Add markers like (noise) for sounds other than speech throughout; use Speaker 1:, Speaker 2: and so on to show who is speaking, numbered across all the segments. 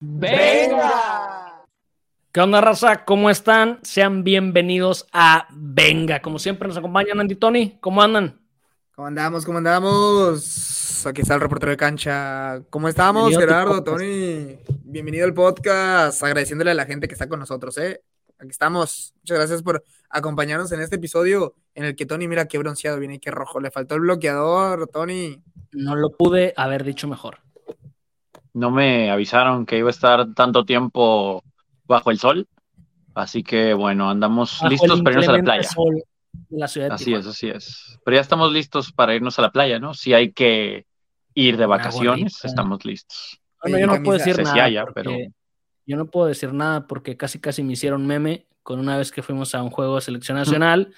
Speaker 1: ¡Venga! ¿Qué onda, raza? ¿Cómo están? Sean bienvenidos a Venga. Como siempre nos acompañan Andy y Tony. ¿Cómo andan?
Speaker 2: ¿Cómo andamos? ¿Cómo andamos? Aquí está el reportero de cancha. ¿Cómo estamos, Gerardo. Tony? Bienvenido al podcast. Agradeciéndole a la gente que está con nosotros, ¿eh? Aquí estamos. Muchas gracias por acompañarnos en este episodio en el que Tony, mira qué bronceado viene y qué rojo. Le faltó el bloqueador, Tony.
Speaker 1: No lo pude haber dicho mejor.
Speaker 3: No me avisaron que iba a estar tanto tiempo bajo el sol. Así que bueno, andamos
Speaker 1: Bajo
Speaker 3: listos para irnos a la playa.
Speaker 1: sol de la ciudad de
Speaker 3: Así es, así es. Pero ya estamos listos para irnos a la playa, ¿no? Si hay que ir de
Speaker 1: Una
Speaker 3: vacaciones, estamos listos.
Speaker 1: Bueno, yo no puedo decir nada.
Speaker 3: haya,
Speaker 1: porque-
Speaker 3: pero-
Speaker 1: Yo no puedo decir nada porque casi casi me hicieron meme con una vez que fuimos a un juego de selección nacional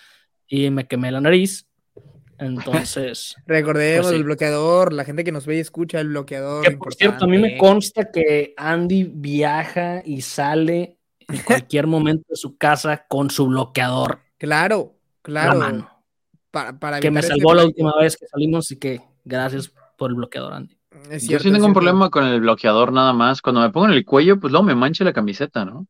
Speaker 1: y me quemé la nariz. Entonces, (laughs)
Speaker 2: Recordemos
Speaker 1: Pues sí.
Speaker 2: el bloqueador. La gente que nos ve y escucha el bloqueador.
Speaker 1: que por cierto, a mí me consta que Andy viaja y sale en (laughs) cualquier momento de su casa con su bloqueador
Speaker 2: Claro,
Speaker 1: en la
Speaker 2: claro.
Speaker 1: mano.
Speaker 2: Para, para
Speaker 1: Que me
Speaker 2: este
Speaker 1: salvó la última vez que salimos y que gracias por el bloqueador, Andy.
Speaker 2: Es
Speaker 3: Yo sí
Speaker 2: es
Speaker 3: tengo un problema con el bloqueador nada más. Cuando me pongo en el cuello, pues luego me mancha la camiseta, ¿no?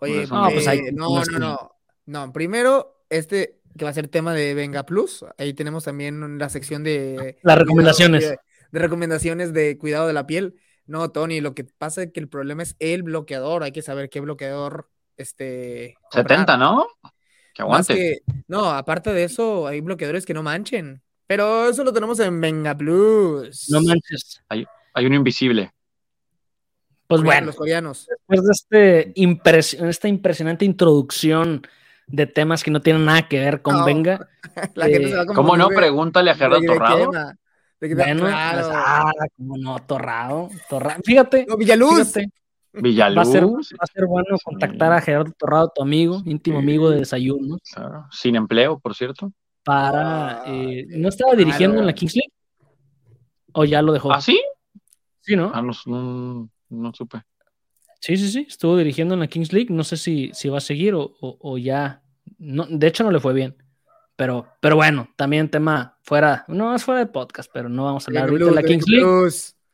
Speaker 2: Oye,
Speaker 3: eso
Speaker 1: no. No, pues
Speaker 2: eh, no, no, no. No, primero, este que va a ser tema de Venga Plus. Ahí tenemos también la sección de
Speaker 1: Las recomendaciones.
Speaker 2: De, de recomendaciones de cuidado de la piel. No, Tony, lo que pasa es que el problema es el bloqueador. Hay que saber qué bloqueador este. comprar.
Speaker 3: 70, ¿no? Que aguante.
Speaker 2: que- no, aparte de eso, hay bloqueadores que no manchen. Pero eso lo tenemos en Venga Plus.
Speaker 1: No manches.
Speaker 3: Hay uno invisible.
Speaker 1: Pues bueno,
Speaker 2: Los coreanos.
Speaker 1: después de este esta impresionante introducción de temas que no tienen nada que ver con
Speaker 2: No.
Speaker 1: Venga, (laughs)
Speaker 2: La gente
Speaker 1: Eh,
Speaker 2: se va como
Speaker 3: ¿Cómo no? Pregúntale a Gerardo Torrado.
Speaker 2: De que-
Speaker 1: bueno,
Speaker 2: claro.
Speaker 1: pues, ah, como no, Torrado, Torrado. Fíjate,
Speaker 2: No, Villaluz.
Speaker 1: fíjate, va a,
Speaker 3: Villaluz.
Speaker 1: ser, va a ser bueno
Speaker 3: Sí.
Speaker 1: contactar a Gerardo Torrado, tu amigo, íntimo
Speaker 3: Sí.
Speaker 1: amigo de desayuno,
Speaker 3: Claro, Sin empleo, por cierto.
Speaker 1: para...
Speaker 2: Ay,
Speaker 1: eh, ¿No estaba dirigiendo en la Kings League? ¿O ya lo dejó?
Speaker 3: ¿Ah, sí?
Speaker 1: Sí, ¿no?
Speaker 3: Ah, no, no, no supe.
Speaker 1: Sí, sí, sí, estuvo dirigiendo en la Kings League. No sé si, si va a seguir o, o- o ya. No, de hecho, no le fue bien. Pero, pero bueno, también tema fuera, no es fuera de podcast, pero no vamos a hablar ahorita de la Kings League.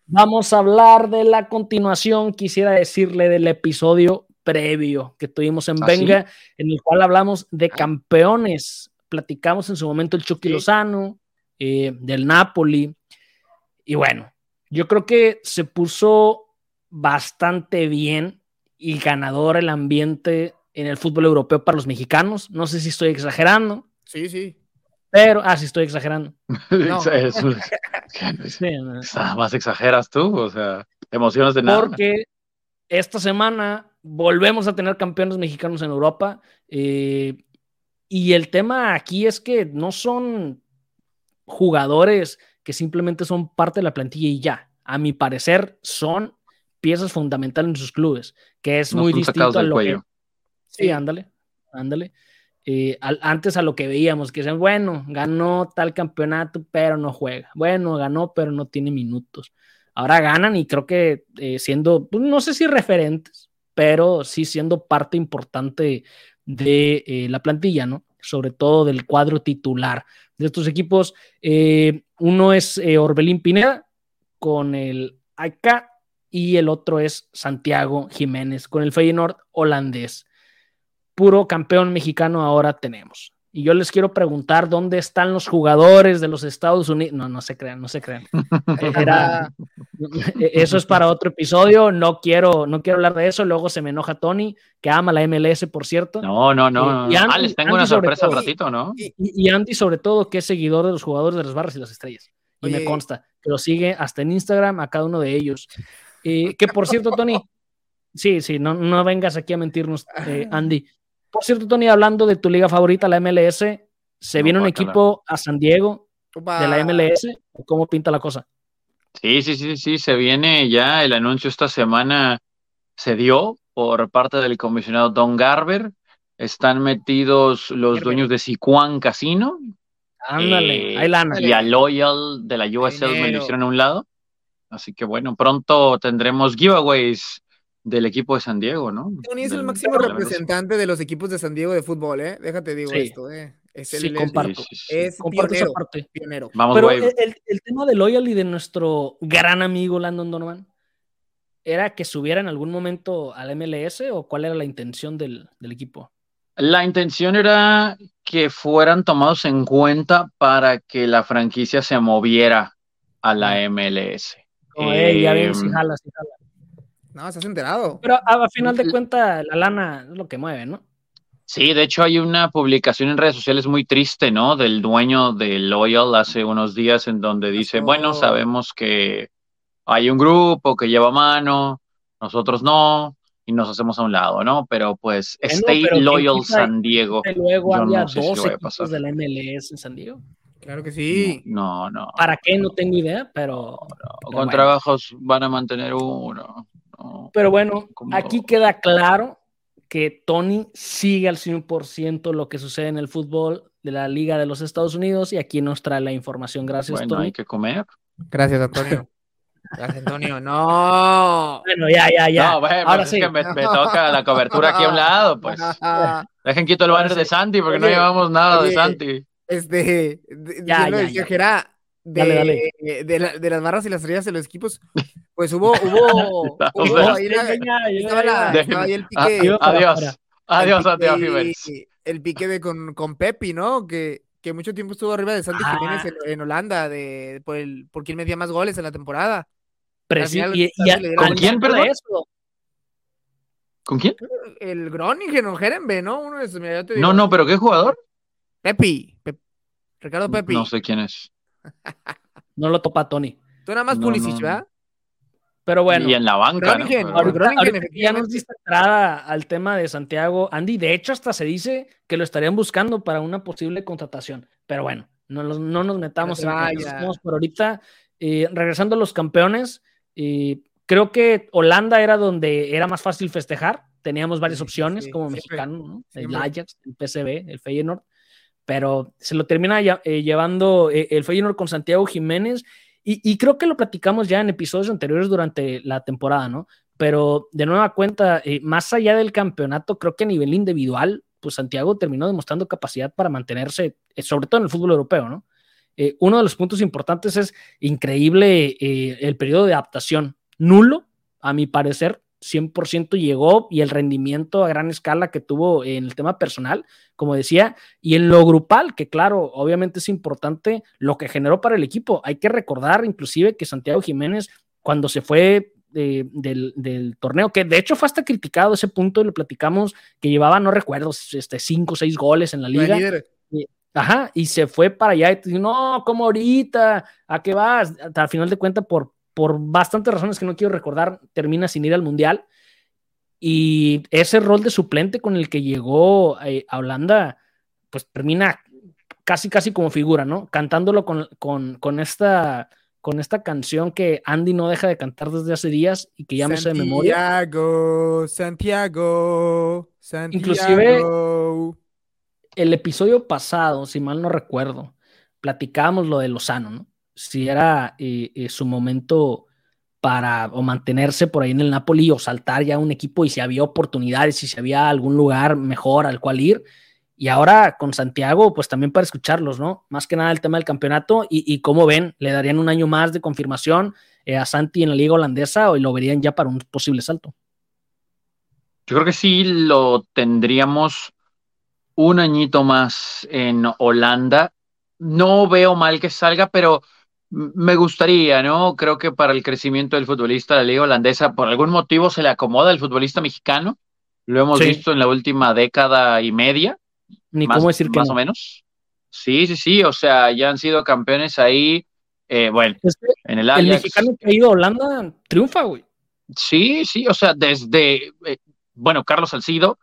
Speaker 1: Vamos a hablar de la continuación, quisiera decirle, del episodio previo que tuvimos en
Speaker 3: ¿Ah,
Speaker 1: Venga, en el cual hablamos de campeones. Platicamos en su momento el Chucky
Speaker 2: Sí.
Speaker 1: Lozano, eh, del Napoli. Y bueno, yo creo que se puso bastante bien y ganador el ambiente en el fútbol europeo para los mexicanos. No sé si estoy exagerando,
Speaker 2: Sí, sí.
Speaker 1: pero, ah, sí estoy exagerando. (laughs)
Speaker 2: No.
Speaker 3: Es- es- (laughs)
Speaker 1: Sí, no.
Speaker 3: Nada más exageras tú, o sea, emociones de nada.
Speaker 1: porque esta semana volvemos a tener campeones mexicanos en Europa. eh, y el tema aquí es que no son jugadores que simplemente son parte de la plantilla y ya. A mi parecer, son piezas fundamentales en sus clubes, que es
Speaker 3: No
Speaker 1: muy distinto a lo
Speaker 3: cuello.
Speaker 1: que. Sí, ándale, ándale. Eh, al- antes a lo que veíamos, que decían, bueno, ganó tal campeonato, pero no juega. Bueno, ganó, pero no tiene minutos. Ahora ganan y creo que eh, siendo, pues, no sé si referentes, pero sí siendo parte importante de eh, la plantilla, ¿no? Sobre todo del cuadro titular de estos equipos. Eh, uno es eh, Orbelín Pineda con el AK y el otro es Santiago Jiménez con el Feyenoord holandés. Puro campeón mexicano ahora tenemos. Y yo les quiero preguntar dónde están los jugadores de los Estados Unidos. No, no se crean, no se crean. (laughs) Era, (laughs) eso es para otro episodio. No quiero, no quiero hablar de eso. Luego se me enoja Tony, que ama la MLS, por cierto.
Speaker 3: No, no, no.
Speaker 1: Y- y. Andy-
Speaker 3: ah, les tengo
Speaker 1: Andy
Speaker 3: una
Speaker 1: sobre
Speaker 3: sorpresa
Speaker 1: todo.
Speaker 3: ratito, ¿no?
Speaker 2: Y-
Speaker 1: Andy, sobre todo, que es seguidor de los jugadores de las barras y las estrellas. Y me consta que lo sigue hasta en Instagram a cada uno de ellos. Eh, que por cierto, Tony, sí, sí, no, no vengas aquí a mentirnos, eh, Andy. Por cierto, Tony, hablando de tu liga favorita, la MLS, ¿se
Speaker 3: No,
Speaker 1: viene un equipo a San Diego de la MLS? ¿O ¿Cómo pinta la cosa?
Speaker 3: Sí, sí, sí, sí, se viene ya el anuncio esta semana se dio por parte del comisionado Don Garber. Están metidos los
Speaker 1: Garber.
Speaker 3: dueños de Sicuan Casino
Speaker 1: Ándale,
Speaker 3: Eh,
Speaker 1: hay lana.
Speaker 3: y a Loyal de la USL me lo hicieron a un lado. Así que bueno, pronto tendremos giveaways del equipo de San Diego, ¿no?
Speaker 2: Tony es el
Speaker 3: Del-
Speaker 2: máximo
Speaker 3: de
Speaker 2: representante de los equipos de San Diego de fútbol, ¿eh? Déjate digo
Speaker 1: Sí.
Speaker 2: esto, ¿eh? Es
Speaker 1: Sí,
Speaker 2: el,
Speaker 1: comparto.
Speaker 3: Sí, sí, sí.
Speaker 2: es
Speaker 1: Comparto esa
Speaker 2: pionero,
Speaker 1: parte.
Speaker 2: pionero.
Speaker 3: Vamos,
Speaker 1: Pero el, el- el tema de Loyal y de nuestro gran amigo Landon Donovan, era que subiera en algún momento al MLS o cuál era la intención del, equipo?
Speaker 3: La intención era que fueran tomados en cuenta para que la franquicia se moviera a la MLS.
Speaker 1: Ya ven, si em, jala, si jala.
Speaker 2: No, estás enterado.
Speaker 1: Pero a, final de cuentas, la lana es lo que mueve, ¿no?
Speaker 3: Sí, de hecho hay una publicación en redes sociales muy triste, ¿no? Del dueño de Loyal hace unos días en donde dice, bueno, sabemos que hay un grupo que lleva mano, nosotros no, y nos hacemos a un lado, ¿no? Pero pues Stay Loyal San Diego.
Speaker 1: Luego había dos equipos de la MLS en San Diego.
Speaker 2: Claro que sí.
Speaker 3: No, no.
Speaker 1: ¿Para qué? No tengo idea, pero.
Speaker 3: con trabajos van a mantener uno.
Speaker 1: pero bueno, aquí queda claro que Tony sigue al 100% lo que sucede en el fútbol de la Liga de los Estados Unidos y aquí nos trae la información. Gracias,
Speaker 3: bueno, hay que comer.
Speaker 2: Gracias, Antonio. Gracias, Antonio. No.
Speaker 1: Bueno, ya, ya, ya.
Speaker 3: No, bueno, Ahora sí. es que me, toca la cobertura aquí a un lado, pues. (laughs) Dejen quito el banner de Santi porque no llevamos nada de Santi.
Speaker 2: Este, ya, ya, ya. Que era de, dale, dale. De, de, las barras y las estrellas de los equipos, pues hubo, (laughs) hubo, (laughs) hubo ahí, estaba, ahí el pique.
Speaker 3: adiós, adiós, adiós,
Speaker 2: El pique de con, con Pepi, ¿no? Que, que mucho tiempo estuvo arriba de Santi ah. Jiménez en, en, Holanda, de, por, el, por quien metía más goles en la temporada.
Speaker 3: ¿Con quién, perdón? Eso? ¿Con quién?
Speaker 2: El Groningen o Jerembe, ¿no? Uno de esos, mira,
Speaker 3: no, no, pero ¿qué jugador?
Speaker 2: Pepi. Ricardo Pepi.
Speaker 3: No sé quién es. (laughs)
Speaker 1: no lo topa Tony.
Speaker 2: Tú nada más Pulisic, ¿verdad?
Speaker 1: Pero bueno.
Speaker 3: Y en la banca. Groningen, ¿no?
Speaker 1: Groningen, ya nos diste entrada al tema de Santiago. Andy, de hecho, hasta se dice que lo estarían buscando para una posible contratación. Pero bueno, no, no nos metamos en eso. por ahorita. Eh, regresando a los campeones, eh, creo que Holanda era donde era más fácil festejar. Teníamos varias opciones como mexicano, el Ajax, el PSV, el Feyenoord, pero se lo termina eh, llevando el Feyenoord con Santiago Jiménez y, creo que lo platicamos ya en episodios anteriores durante la temporada, ¿no? Pero de nueva cuenta, más allá del campeonato, creo que a nivel individual, pues Santiago terminó demostrando capacidad para mantenerse, sobre todo en el fútbol europeo, ¿no? Eh, uno de los puntos importantes es increíble eh, el periodo de adaptación. Nulo, a mi parecer, 100% llegó y el rendimiento a gran escala que tuvo en el tema personal, como decía, y en lo grupal, que claro, obviamente es importante lo que generó para el equipo. Hay que recordar inclusive que Santiago Jiménez, cuando se fue eh, del, torneo, que de hecho fue hasta criticado ese punto, y lo platicamos, que llevaba, no recuerdo, este, cinco o seis goles en la liga. Ajá, y se fue para allá y te dijo, no, ¿cómo ahorita? ¿A qué vas? Al final de cuentas, por, por bastantes razones que no quiero recordar, termina sin ir al Mundial. Y ese rol de suplente con el que llegó eh, a Holanda, pues termina casi, casi como figura, ¿no? Cantándolo con, con, con, esta, con esta canción que Andy no deja de cantar desde hace días y que ya me sé de memoria.
Speaker 2: Santiago, Santiago, Santiago.
Speaker 1: Inclusive el episodio pasado, si mal no recuerdo, platicábamos lo de Lozano, ¿no? Si era eh, eh, su momento para o mantenerse por ahí en el Napoli o saltar ya un equipo y si había oportunidades, si había algún lugar mejor al cual ir. Y ahora con Santiago, pues también para escucharlos, ¿no? Más que nada el tema del campeonato y, y cómo ven, le darían un año más de confirmación eh, a Santi en la liga holandesa o lo verían ya para un posible salto.
Speaker 3: Yo creo que sí lo tendríamos un añito más en Holanda. No veo mal que salga, pero me gustaría, ¿no? Creo que para el crecimiento del futbolista de la liga holandesa, por algún motivo se le acomoda el futbolista mexicano. Lo hemos visto en la última década y media.
Speaker 1: Ni cómo decir que
Speaker 3: más o menos. Sí, sí, sí. O sea, ya han sido campeones ahí. Eh, bueno, en el
Speaker 1: El mexicano que ha ido a Holanda triunfa, güey.
Speaker 3: Sí, sí. O sea, desde, eh, bueno, Carlos Salcido,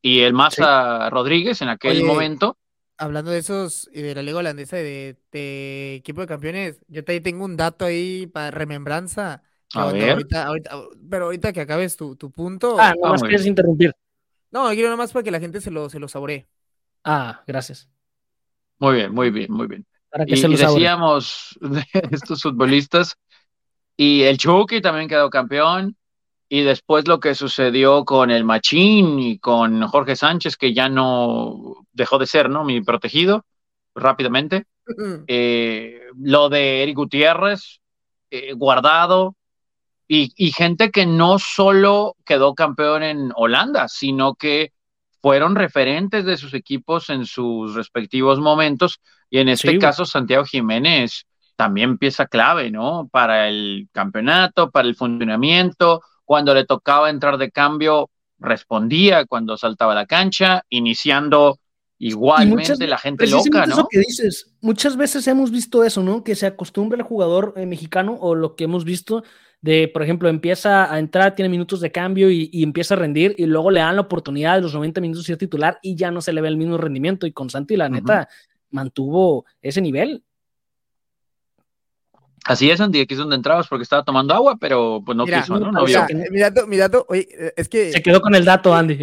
Speaker 3: y el Massa Rodríguez en aquel momento.
Speaker 2: Hablando de esos, de la Liga Holandesa de, de equipo de campeones, yo te tengo un dato ahí para remembranza.
Speaker 3: A ver.
Speaker 2: pero ahorita que acabes tu, tu punto.
Speaker 1: Ah, no más quieres interrumpir.
Speaker 2: No, quiero nomás para que la gente se lo, se lo saboree.
Speaker 1: Ah, gracias.
Speaker 3: Muy bien, muy bien, muy bien. Para que y, se lo decíamos (laughs) de estos futbolistas, y el Chucky también quedó campeón, y después lo que sucedió con el Machín y con Jorge Sánchez, que ya no dejó de ser, ¿no? Mi protegido, rápidamente. Eh, lo de Eric Gutiérrez, eh, guardado, y, gente que no solo quedó campeón en Holanda, sino que fueron referentes de sus equipos en sus respectivos momentos. Y en este caso, Santiago Jiménez también pieza clave, ¿no? Para el campeonato, para el funcionamiento. Cuando le tocaba entrar de cambio, respondía cuando saltaba la cancha, iniciando igualmente la gente loca, ¿no?
Speaker 1: que dices, muchas veces hemos visto eso, ¿no? Que se acostumbra el jugador eh, mexicano o lo que hemos visto de, por ejemplo, empieza a entrar, tiene minutos de cambio y, empieza a rendir y luego le dan la oportunidad de los 90 minutos de ser titular y ya no se le ve el mismo rendimiento y con Santi la neta mantuvo ese nivel.
Speaker 3: Así es, Andy, aquí es donde entrabas porque estaba tomando agua, pero pues no quiso, ¿no? no
Speaker 2: mi dato, mi dato, oye, es que...
Speaker 1: Se quedó con el dato, Andy.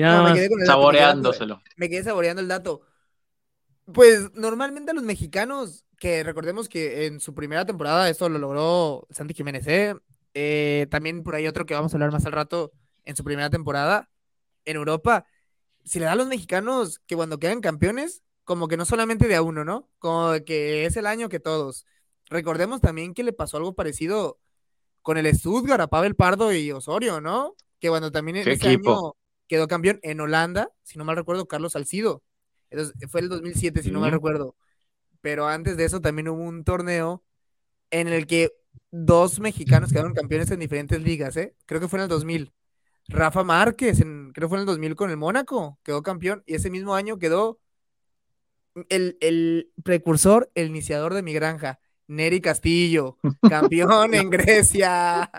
Speaker 3: saboreándoselo.
Speaker 2: Me quedé saboreando el dato. Pues normalmente a los mexicanos, que recordemos que en su primera temporada esto lo logró Santi Jiménez, ¿eh? Eh, también por ahí otro que vamos a hablar más al rato en su primera temporada en Europa. Si le da a los mexicanos que cuando quedan campeones, como que no solamente de a uno, ¿no? Como que es el año que todos. Recordemos también que le pasó algo parecido con el Stuttgart a Pavel Pardo y Osorio, ¿no? Que cuando también en ese año quedó campeón en Holanda, si no mal recuerdo, Carlos Salcido. fue el 2007, si no mal recuerdo. Pero antes de eso también hubo un torneo en el que dos mexicanos quedaron campeones en diferentes ligas, ¿eh? Creo que fue en el 2000. Rafa Márquez, en, creo que fue en el 2000 con el Mónaco, quedó campeón y ese mismo año quedó el, precursor, el iniciador de mi granja, Neri Castillo, (laughs) campeón en Grecia.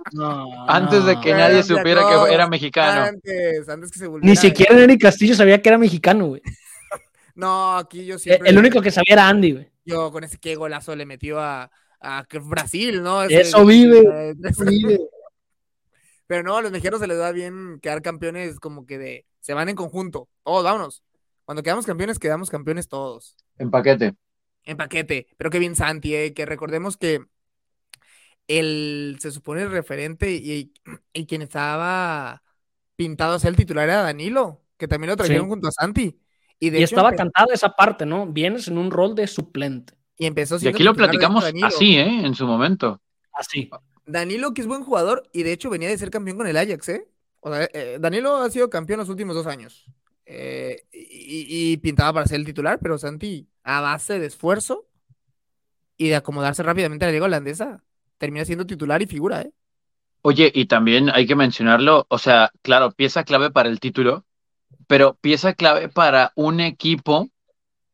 Speaker 3: antes de que nadie supiera que era mexicano.
Speaker 2: Antes, antes que se
Speaker 1: Ni siquiera Neri Castillo sabía que era mexicano, güey. (laughs)
Speaker 2: no, aquí yo siempre.
Speaker 1: El, único que sabía era Andy, güey.
Speaker 2: Yo con ese qué golazo le metió a, a Brasil, ¿no?
Speaker 1: eso vive, (laughs) vive.
Speaker 2: Pero no, a los mexicanos se les da bien quedar campeones como que de, se van en conjunto, todos, vámonos. Cuando quedamos campeones, quedamos campeones todos.
Speaker 3: En paquete.
Speaker 2: En paquete. Pero qué bien Santi, eh, que recordemos que el, se supone el referente y, y (clears throat) quien estaba pintado a ser el titular era Danilo, que también lo trajeron junto a Santi.
Speaker 1: Y, de estaba cantado esa parte, ¿no? Vienes en un rol de suplente.
Speaker 2: Y empezó
Speaker 3: Y aquí lo platicamos así, ¿eh? En su momento.
Speaker 1: Así.
Speaker 2: Danilo, que es buen jugador, y de hecho venía de ser campeón con el Ajax, ¿eh? O sea, eh, Danilo ha sido campeón los últimos dos años. Eh, y, pintaba para ser el titular, pero Santi, a base de esfuerzo y de acomodarse rápidamente a la liga holandesa, termina siendo titular y figura, ¿eh?
Speaker 3: Oye, y también hay que mencionarlo, o sea, claro, pieza clave para el título, pero pieza clave para un equipo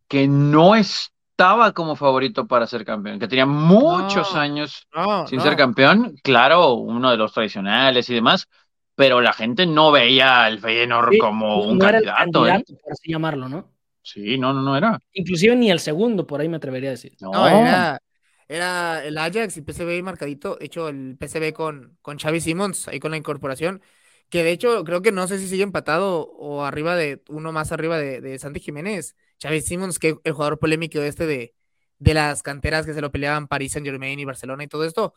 Speaker 3: que no es estaba como favorito para ser campeón, que tenía muchos años sin ser campeón, claro, uno de los tradicionales y demás, pero la gente no veía al Feyenoord como un candidato. ¿eh?
Speaker 1: por así llamarlo, ¿no?
Speaker 3: Sí, no, no, no era.
Speaker 1: Inclusive ni el segundo, por ahí me atrevería a decir.
Speaker 2: No, era, era, el Ajax y PSV marcadito, hecho el PSV con, con Xavi Simons, ahí con la incorporación, que de hecho creo que no sé si sigue empatado o arriba de, uno más arriba de, de Santi Jiménez Xavi Simons, que el jugador polémico este de, de las canteras que se lo peleaban París Saint Germain y Barcelona y todo esto.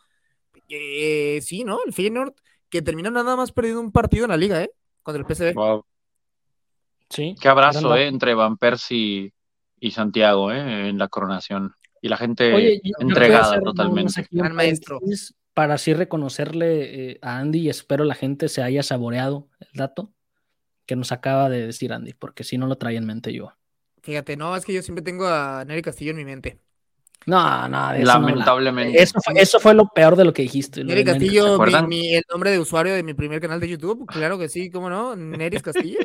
Speaker 2: Eh, sí, ¿no? El Feyenoord que termina nada más perdiendo un partido en la liga, ¿eh? Contra el PSV.
Speaker 3: Wow. Sí. Qué abrazo, ¿eh? Entre Van Persie y Santiago, ¿eh? En la coronación. Y la gente entregada totalmente.
Speaker 2: Gran maestro.
Speaker 1: Para así reconocerle eh, a Andy y espero la gente se haya saboreado el dato que nos acaba de decir Andy, porque si no lo traía en mente yo.
Speaker 2: Fíjate, no, es que yo siempre tengo a Nery Castillo en mi mente.
Speaker 1: No, no,
Speaker 3: eso lamentablemente.
Speaker 1: eso, fue, eso, fue, lo peor de lo que dijiste.
Speaker 2: Nery Castillo, el nombre de usuario de mi primer canal de YouTube, claro que sí, cómo no, Nery Castillo.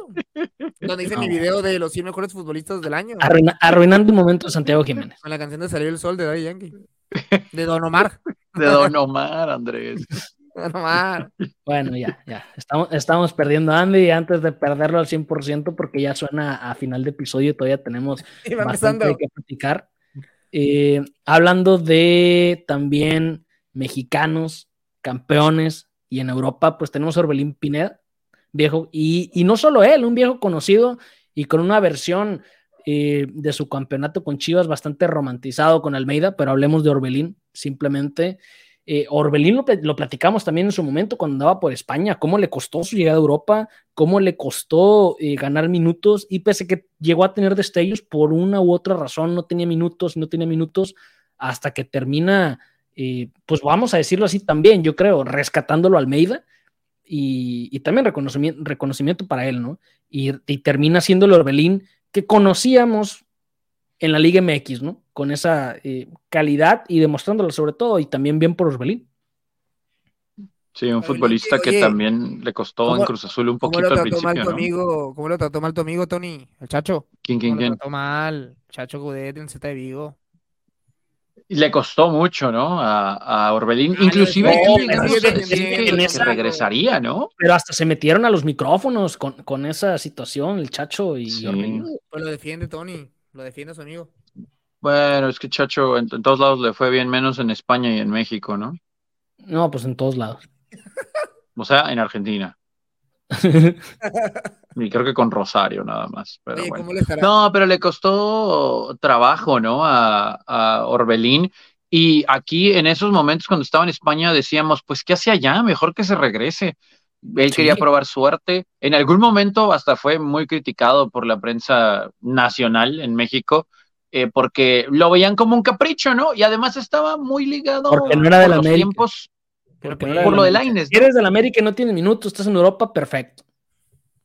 Speaker 2: donde hice mi video de los 100 mejores futbolistas del año.
Speaker 1: arruinando un momento Santiago Jiménez.
Speaker 2: Con la canción de Salir el Sol de Daddy Yankee. De Don Omar. (laughs)
Speaker 3: de Don Omar, Andrés. (laughs)
Speaker 1: Bueno, ya, ya. Estamos, estamos perdiendo a Andy antes de perderlo al 100% porque ya suena a final de episodio y todavía tenemos (laughs) bastante que platicar. Eh, hablando de también mexicanos, campeones y en Europa, pues tenemos Orbelín Pineda, viejo, y, no solo él, un viejo conocido y con una versión eh, de su campeonato con Chivas bastante romantizado con Almeida, pero hablemos de Orbelín simplemente. Eh, Orbelín lo, platicamos también en su momento cuando andaba por España, cómo le costó su llegada a Europa, cómo le costó eh, ganar minutos y pese que llegó a tener destellos por una u otra razón, no tenía minutos, no tenía minutos hasta que termina y pues vamos a decirlo así también, yo creo, rescatándolo a Almeida y, también reconocimiento, reconocimiento para él, ¿no? Y, termina siendo el Orbelín que conocíamos en la Liga MX, ¿no? Con esa eh, calidad y demostrándolo sobre todo y también bien por Orbelín.
Speaker 3: Sí, un futbolista que también le costó en Cruz Azul un poquito al principio,
Speaker 2: mal tu amigo, ¿Cómo lo trató mal tu amigo, Tony? ¿El Chacho?
Speaker 3: ¿Quién, quién, quién?
Speaker 2: Lo trató mal, Chacho Gudet en Z de Vigo.
Speaker 3: Y le costó mucho, ¿no? A, a Orbelín. Inclusive que, regresaría, ¿no?
Speaker 1: Pero hasta se metieron a los micrófonos con, con esa situación, el Chacho y Orbelín.
Speaker 2: Pues lo defiende, Tony. Lo defiende su amigo.
Speaker 3: Bueno, es que Chacho en todos lados le fue bien, menos en España y en México, ¿no?
Speaker 1: No, pues en todos lados.
Speaker 3: O sea, en Argentina. (laughs) y creo que con Rosario nada más. no, pero le costó trabajo, ¿no? A, Orbelín. Y aquí en esos momentos cuando estaba en España decíamos, pues, ¿qué hace allá? Mejor que se regrese. Él quería probar suerte. En algún momento hasta fue muy criticado por la prensa nacional en México, eh, porque lo veían como un capricho, ¿no? Y además estaba muy ligado
Speaker 1: porque no era de
Speaker 3: los tiempos por lo de Laines.
Speaker 1: Si eres del América y no tienes minutos, estás en Europa, perfecto.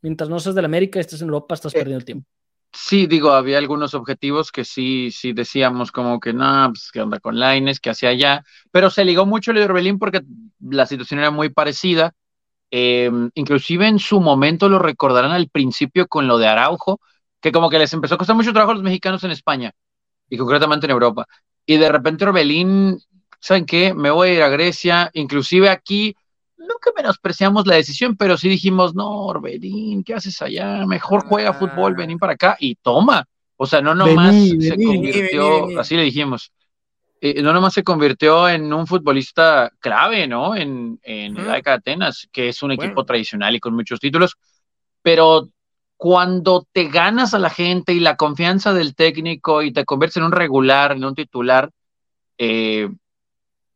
Speaker 1: Mientras no seas del América y estés en Europa, estás eh, perdiendo el tiempo.
Speaker 3: Sí, digo, había algunos objetivos que sí, sí decíamos como que no, pues que onda con Laines, que hacia allá, pero se ligó mucho el Orbelín porque la situación era muy parecida. Em, inclusive en su momento lo recordarán al principio con lo de Araujo, que como que les empezó a costar mucho trabajo a los mexicanos en España y concretamente en Europa. Y de repente Orbelín ¿saben qué? Me voy a ir a Grecia, inclusive aquí, nunca menospreciamos la decisión, pero sí dijimos, no, Orbelín, ¿qué haces allá? Mejor juega fútbol, vení para acá y toma. O sea, no nomás se convirtió, así le dijimos, eh, no nomás se convirtió en un futbolista clave, ¿no? En, en el de Atenas, que es un equipo tradicional y con muchos títulos, pero cuando te ganas a la gente y la confianza del técnico y te conviertes en un regular, en un titular, eh,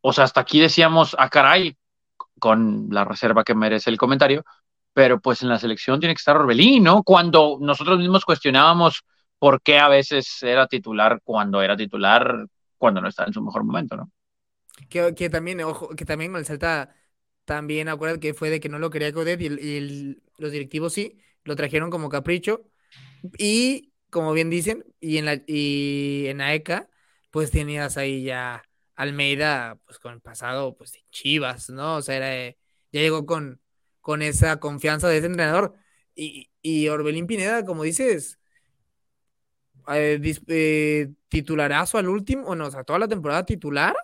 Speaker 3: o sea, hasta aquí decíamos, ah, caray, con la reserva que merece el comentario, pero pues en la selección tiene que estar Orbelín, ¿no? Cuando nosotros mismos cuestionábamos por qué a veces era titular cuando era titular, cuando no estaba en su mejor momento, ¿no?
Speaker 2: Que, que también, ojo, que también el Celta, también acuérdate que fue de que no lo quería Codet y, los directivos sí, lo trajeron como capricho. Y como bien dicen, y en la y en AECA, pues tenías ahí ya Almeida, pues con el pasado, pues de Chivas, ¿no? O sea, ya llegó con, con esa confianza de ese entrenador. Y, y Orbelín Pineda, como dices, eh, eh, titularazo al último, o no, o sea, toda la temporada titular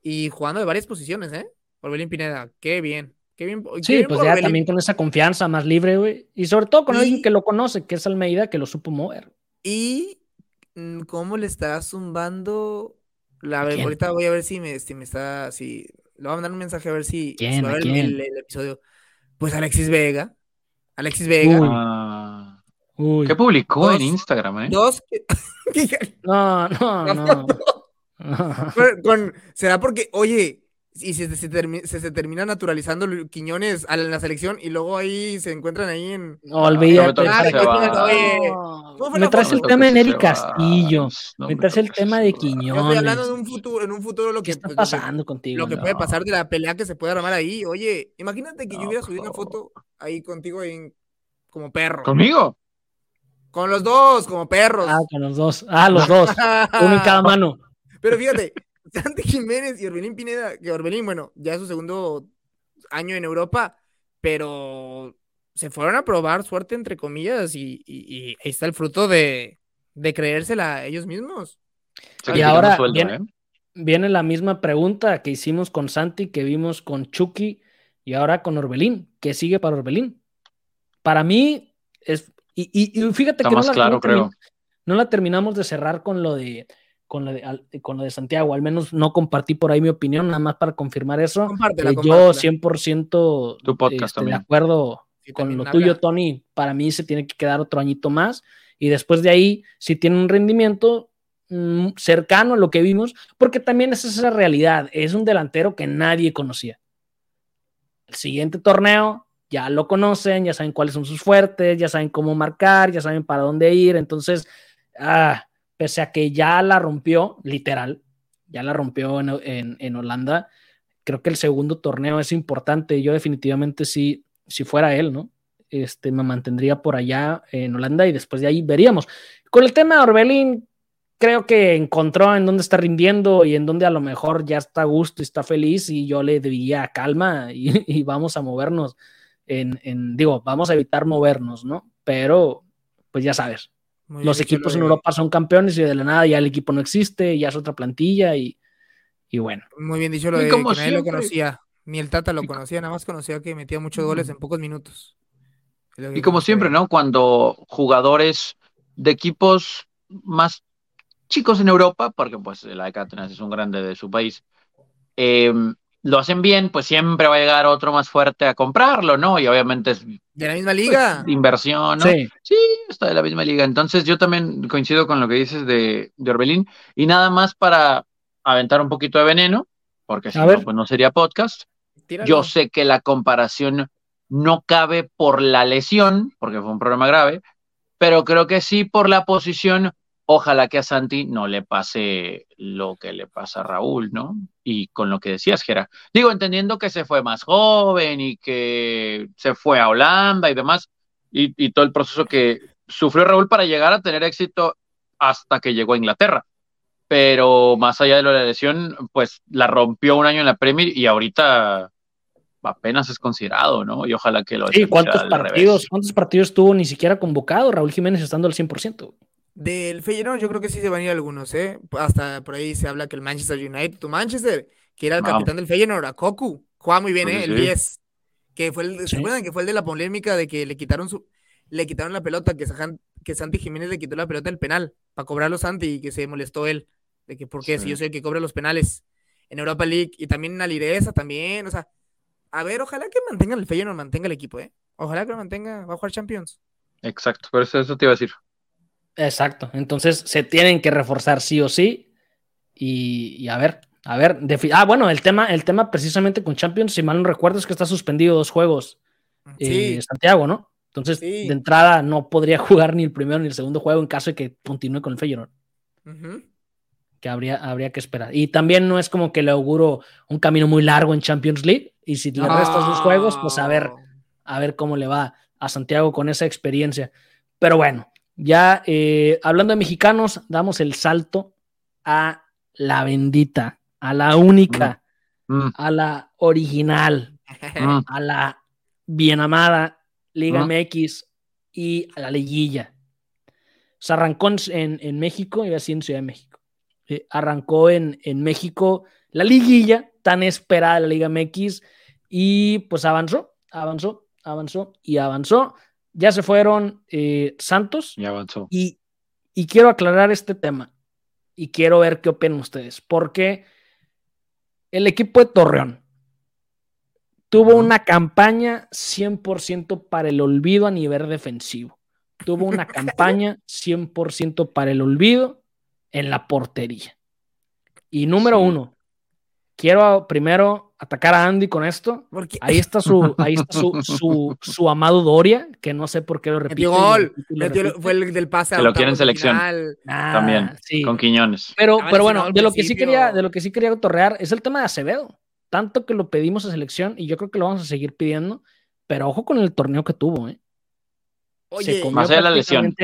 Speaker 2: y jugando de varias posiciones, ¿eh? Orbelín Pineda, qué bien. Qué bien,
Speaker 1: sí, pues ya también con esa confianza más libre, güey. Y sobre todo con alguien que lo conoce, que es Almeida, que lo supo mover.
Speaker 2: Y mm, cómo le está zumbando la, ahorita voy a ver si me, si me está, si le voy a mandar un mensaje a ver si,
Speaker 1: ¿Quién,
Speaker 2: va a ver el, episodio. Pues Alexis Vega. Alexis Vega.
Speaker 3: ¿Qué publicó en Instagram, eh?
Speaker 2: Dos. (laughs)
Speaker 1: no, no, (laughs) no. (laughs)
Speaker 2: con, será porque, oye, y se, se, termina naturalizando Quiñones a la selección y luego ahí se encuentran ahí en.
Speaker 1: No, olvídate. me traes el tema de Neri Castillo. me traes el tema de Quiñones.
Speaker 2: Estoy hablando de un futuro, en un futuro lo que.
Speaker 1: ¿Qué está pasando contigo?
Speaker 2: Lo que puede pasar de la pelea que se puede armar ahí. Oye, imagínate que yo hubiera subido una foto ahí contigo ahí como perro.
Speaker 3: ¿Conmigo?
Speaker 2: Con los dos, como perros.
Speaker 1: Ah, con los dos. Ah, los dos. (laughs) Uno en cada mano.
Speaker 2: Pero fíjate, (laughs) Santi Jiménez y Orbelín Pineda, que Orbelín, bueno, ya es su segundo año en Europa, pero se fueron a probar suerte, entre comillas, y, ahí está el fruto de, de creérsela ellos mismos.
Speaker 1: y ahora ¿eh? viene, la misma pregunta que hicimos con Santi, que vimos con Chucky y ahora con Orbelín. ¿Qué sigue para Orbelín? Para mí es. Y, fíjate que no la, no la terminamos de cerrar con lo de con lo, de, con lo de Santiago, al menos no compartí por ahí mi opinión, nada más para confirmar eso. Eh, yo 100% este, de acuerdo con lo tuyo, Tony, para mí se tiene que quedar otro añito más. Y después de ahí, si tiene un rendimiento mm, cercano a lo que vimos, porque también es esa realidad, es un delantero que nadie conocía. El siguiente torneo ya lo conocen, ya saben cuáles son sus fuertes, ya saben cómo marcar, ya saben para dónde ir, entonces, ah, pese a que ya la rompió, literal, ya la rompió en, en, Holanda. Creo que el segundo torneo es importante. Yo definitivamente sí, si fuera él, ¿no? Este, me mantendría por allá en Holanda y después de ahí veríamos. Con el tema de Orbelín, creo que encontró en dónde está rindiendo y en dónde a lo mejor ya está a gusto y está feliz y yo le diría calma y, (laughs) vamos a movernos en, digo, vamos a evitar movernos, ¿no? Pero, pues ya sabes, los equipos en Europa son campeones y de la nada ya el equipo no existe, ya es otra plantilla y, y bueno.
Speaker 2: Muy bien dicho lo de que nadie lo conocía, ni el Tata lo conocía, nada más conocía que metía muchos goles en pocos minutos.
Speaker 3: Y como siempre, ¿no? Cuando jugadores de equipos más chicos en Europa, porque pues la de es un grande de su país, em, lo hacen bien, pues siempre va a llegar otro más fuerte a comprarlo, ¿no? Y obviamente es...
Speaker 2: De la misma liga.
Speaker 3: Pues, inversión, ¿no? Sí. sí. está de la misma liga. Entonces yo también coincido con lo que dices de, de Orbelín. Y nada más para aventar un poquito de veneno, porque si no, pues no sería podcast. Yo sé que la comparación no cabe por la lesión, porque fue un problema grave, pero creo que sí por la posición Ojalá que a Santi no le pase lo que le pasa a Raúl, ¿no? Y con lo que decías, Gera. Digo, entendiendo que se fue más joven y que se fue a Holanda y demás, y, todo el proceso que sufrió Raúl para llegar a tener éxito hasta que llegó a Inglaterra. Pero más allá de la lesión, pues la rompió un año en la Premier y ahorita apenas es considerado, ¿no? Y ojalá que lo
Speaker 1: Sí, ¿cuántos partidos, ¿cuántos partidos tuvo ni siquiera convocado Raúl Jiménez estando al 100%?
Speaker 2: Del Feyenoord yo creo que sí se van a ir algunos, ¿eh? Hasta por ahí se habla que el Manchester United, tu Manchester, que era el capitán del Feyenoord, a Koku, juega muy bien, ¿eh? El 10, que fue el, ¿se acuerdan que fue el de la polémica de que le quitaron su, le quitaron la pelota, que, que Santi Jiménez le quitó la pelota del penal para cobrarlo Santi y que se molestó él, de que por qué, si yo soy el que cobra los penales en Europa League y también en Alireza también, o sea, a ver, ojalá que mantengan el Feyenoord, mantenga el equipo, ¿eh? Ojalá que lo mantenga, va a jugar Champions.
Speaker 3: Exacto, por eso, eso te iba a decir.
Speaker 1: Exacto. Entonces se tienen que reforzar sí o sí. Y, a ver, a ver. Ah, bueno, el tema, el tema precisamente con Champions, si mal no recuerdo, es que está suspendido dos juegos. Eh, Santiago, ¿no? Entonces, de entrada no podría (laughs) jugar ni el primero ni el segundo juego en caso de que continúe con el Feyenoord. Que habría, habría que esperar. Y también no es como que le auguro un camino muy largo en Champions League. Y si le restas dos juegos, pues a ver, a ver cómo le va a Santiago con esa experiencia. Pero bueno, ya eh, hablando de mexicanos, damos el salto a la bendita, a la única, mm. Mm. a la original, mm. a la bien amada Liga MX y a la liguilla. Se arrancó en, México, y así en Ciudad de México. Eh, arrancó en, en México la liguilla tan esperada de la Liga MX y pues avanzó, avanzó, avanzó y avanzó ya se fueron eh, Santos.
Speaker 3: Y avanzó.
Speaker 1: Y, quiero aclarar este tema. Y quiero ver qué opinan ustedes. Porque el equipo de Torreón tuvo una campaña 100% para el olvido a nivel defensivo. Tuvo una (laughs) campaña 100% para el olvido en la portería. Y número uno, quiero primero atacar a Andy con esto. Ahí está su, (laughs) ahí está su, su, amado Doria, que no sé por qué lo repite.
Speaker 2: gol, fue el del pase.
Speaker 3: Que lo quiere en selección. Ah, También, con Quiñones.
Speaker 1: Pero, pero bueno, de lo que sí quería, de lo que sí quería otorrear es el tema de Acevedo. Tanto que lo pedimos a selección y yo creo que lo vamos a seguir pidiendo. Pero ojo con el torneo que tuvo, ¿eh?
Speaker 2: Oye,
Speaker 3: más allá de la lesión.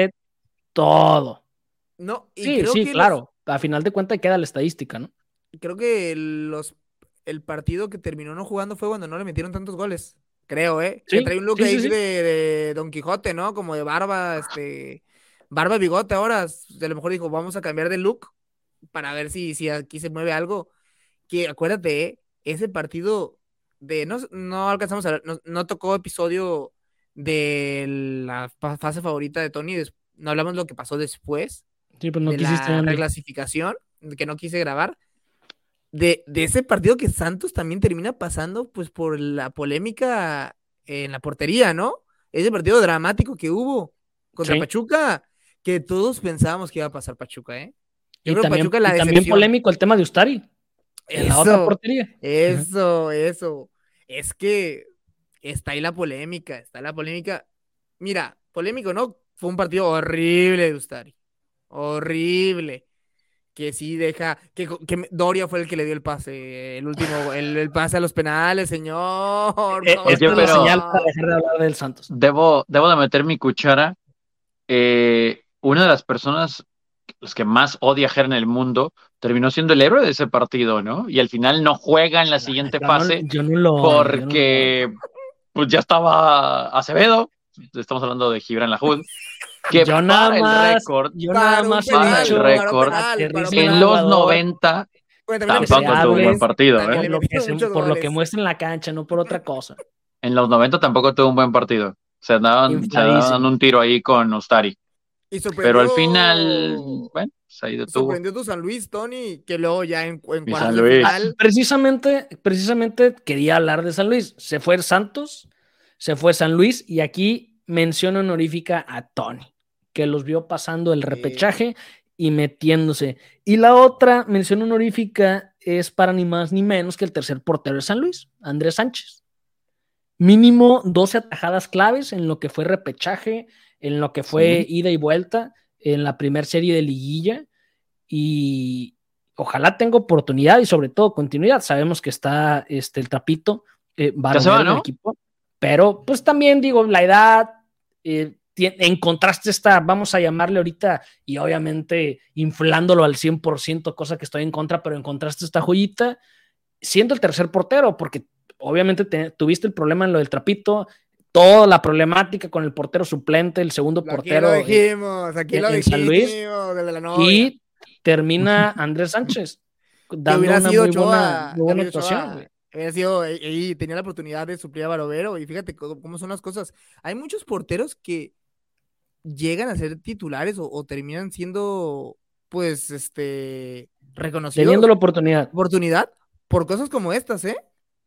Speaker 1: Todo.
Speaker 2: No,
Speaker 1: sí, sí, claro. A final de cuentas queda la estadística, ¿no?
Speaker 2: creo que los, el partido que terminó no jugando fue cuando no le metieron tantos goles. Creo, ¿eh? que trae un look ahí de, Don Quijote, ¿no? Como de barba, este. Barba bigote ahora. A lo mejor dijo, vamos a cambiar de look para ver si, si aquí se mueve algo. Que acuérdate, ¿eh? ese partido de. No, no alcanzamos a ver, no, tocó episodio de la fase favorita de Tony. No hablamos de lo que pasó después.
Speaker 1: Sí, pues no
Speaker 2: de la reclasificación, que no quise grabar de, ese partido que Santos también termina pasando, pues por la polémica en la portería, ¿no? Ese partido dramático que hubo contra Pachuca, que todos pensábamos que iba a pasar Pachuca, ¿eh?
Speaker 1: Yo y creo también, Pachuca la y también polémico el tema de Ustari. En la otra portería.
Speaker 2: Eso, eso. Es que está ahí la polémica, está la polémica. Mira, polémico, ¿no? Fue un partido horrible de Ustari. Horrible que sí deja, que, que Doria fue el que le dio el pase, el último, el, el pase a los penales, señor.
Speaker 1: Eh, es
Speaker 3: pero-
Speaker 1: señal para dejar de hablar del Santos.
Speaker 3: Debo, debo de meter mi cuchara. Eh, una de las personas los que más odia a Ger en el mundo terminó siendo el héroe de ese partido, ¿no? Y al final no juega en la siguiente
Speaker 1: Yo no-
Speaker 3: fase
Speaker 1: yo no lo odio, yo no lo odio.
Speaker 3: porque pues ya estaba Acevedo. Estamos hablando de Gibran Lahoud. (laughs) Que
Speaker 1: Yo nada
Speaker 3: para el
Speaker 1: más-
Speaker 3: récord
Speaker 1: Yo nada
Speaker 2: un
Speaker 1: más
Speaker 3: penal,
Speaker 1: dicho
Speaker 3: el récord, en los
Speaker 1: jugador
Speaker 3: 90
Speaker 2: Bueno, también le
Speaker 3: tampoco tuvo un buen partido,
Speaker 2: también
Speaker 3: ¿eh?
Speaker 1: por lo, que se- por lo que muestra en la cancha, no por otra cosa.
Speaker 3: En los 90 tampoco tuvo un buen partido. Se andaban, se dando un tiro ahí con.
Speaker 2: Y sorprendió-
Speaker 3: Pero al final, bueno, se ha ido tuvo.
Speaker 2: sorprendió tu San Luis, Tony, que luego ya en, en final,
Speaker 1: Precisamente, precisamente quería hablar de San Luis. Se fue Santos, se fue San Luis y aquí mención honorífica a Tony, que los vio pasando el repechaje y metiéndose. Y la otra mención honorífica es para ni más ni menos que el tercer portero de San Luis, Andrés Sánchez. Mínimo 12 atajadas claves en lo que fue repechaje, en lo que fue
Speaker 3: Sí.
Speaker 1: ida y vuelta, en la primera serie de liguilla. Y ojalá tenga oportunidad y sobre todo continuidad. Sabemos que está este, el trapito eh,
Speaker 3: va,
Speaker 1: en el
Speaker 3: ¿no?
Speaker 1: equipo, pero pues también digo, la edad, eh, tie- en contraste está, vamos a llamarle ahorita, y obviamente inflándolo al 100%, cosa que estoy en contra, pero en contraste esta joyita, siendo el tercer portero, porque obviamente te- tuviste el problema en lo del trapito, toda la problemática con el portero suplente, el segundo
Speaker 2: aquí
Speaker 1: portero.
Speaker 2: lo dijimos, aquí
Speaker 1: en-
Speaker 2: lo
Speaker 1: en San Luis,
Speaker 2: dijimos, desde la novia.
Speaker 1: y termina (laughs) Andrés Sánchez dando una
Speaker 2: sido
Speaker 1: muy
Speaker 2: Ochoa,
Speaker 1: buena, muy buena actuación.
Speaker 2: Hubiera sido, eh, y tenía la oportunidad de suplir a Barovero, y fíjate cómo, cómo son las cosas. Hay muchos porteros que llegan a ser titulares o, o terminan siendo, pues, este, reconocidos.
Speaker 1: Teniendo la oportunidad,
Speaker 2: oportunidad por cosas como estas, ¿eh?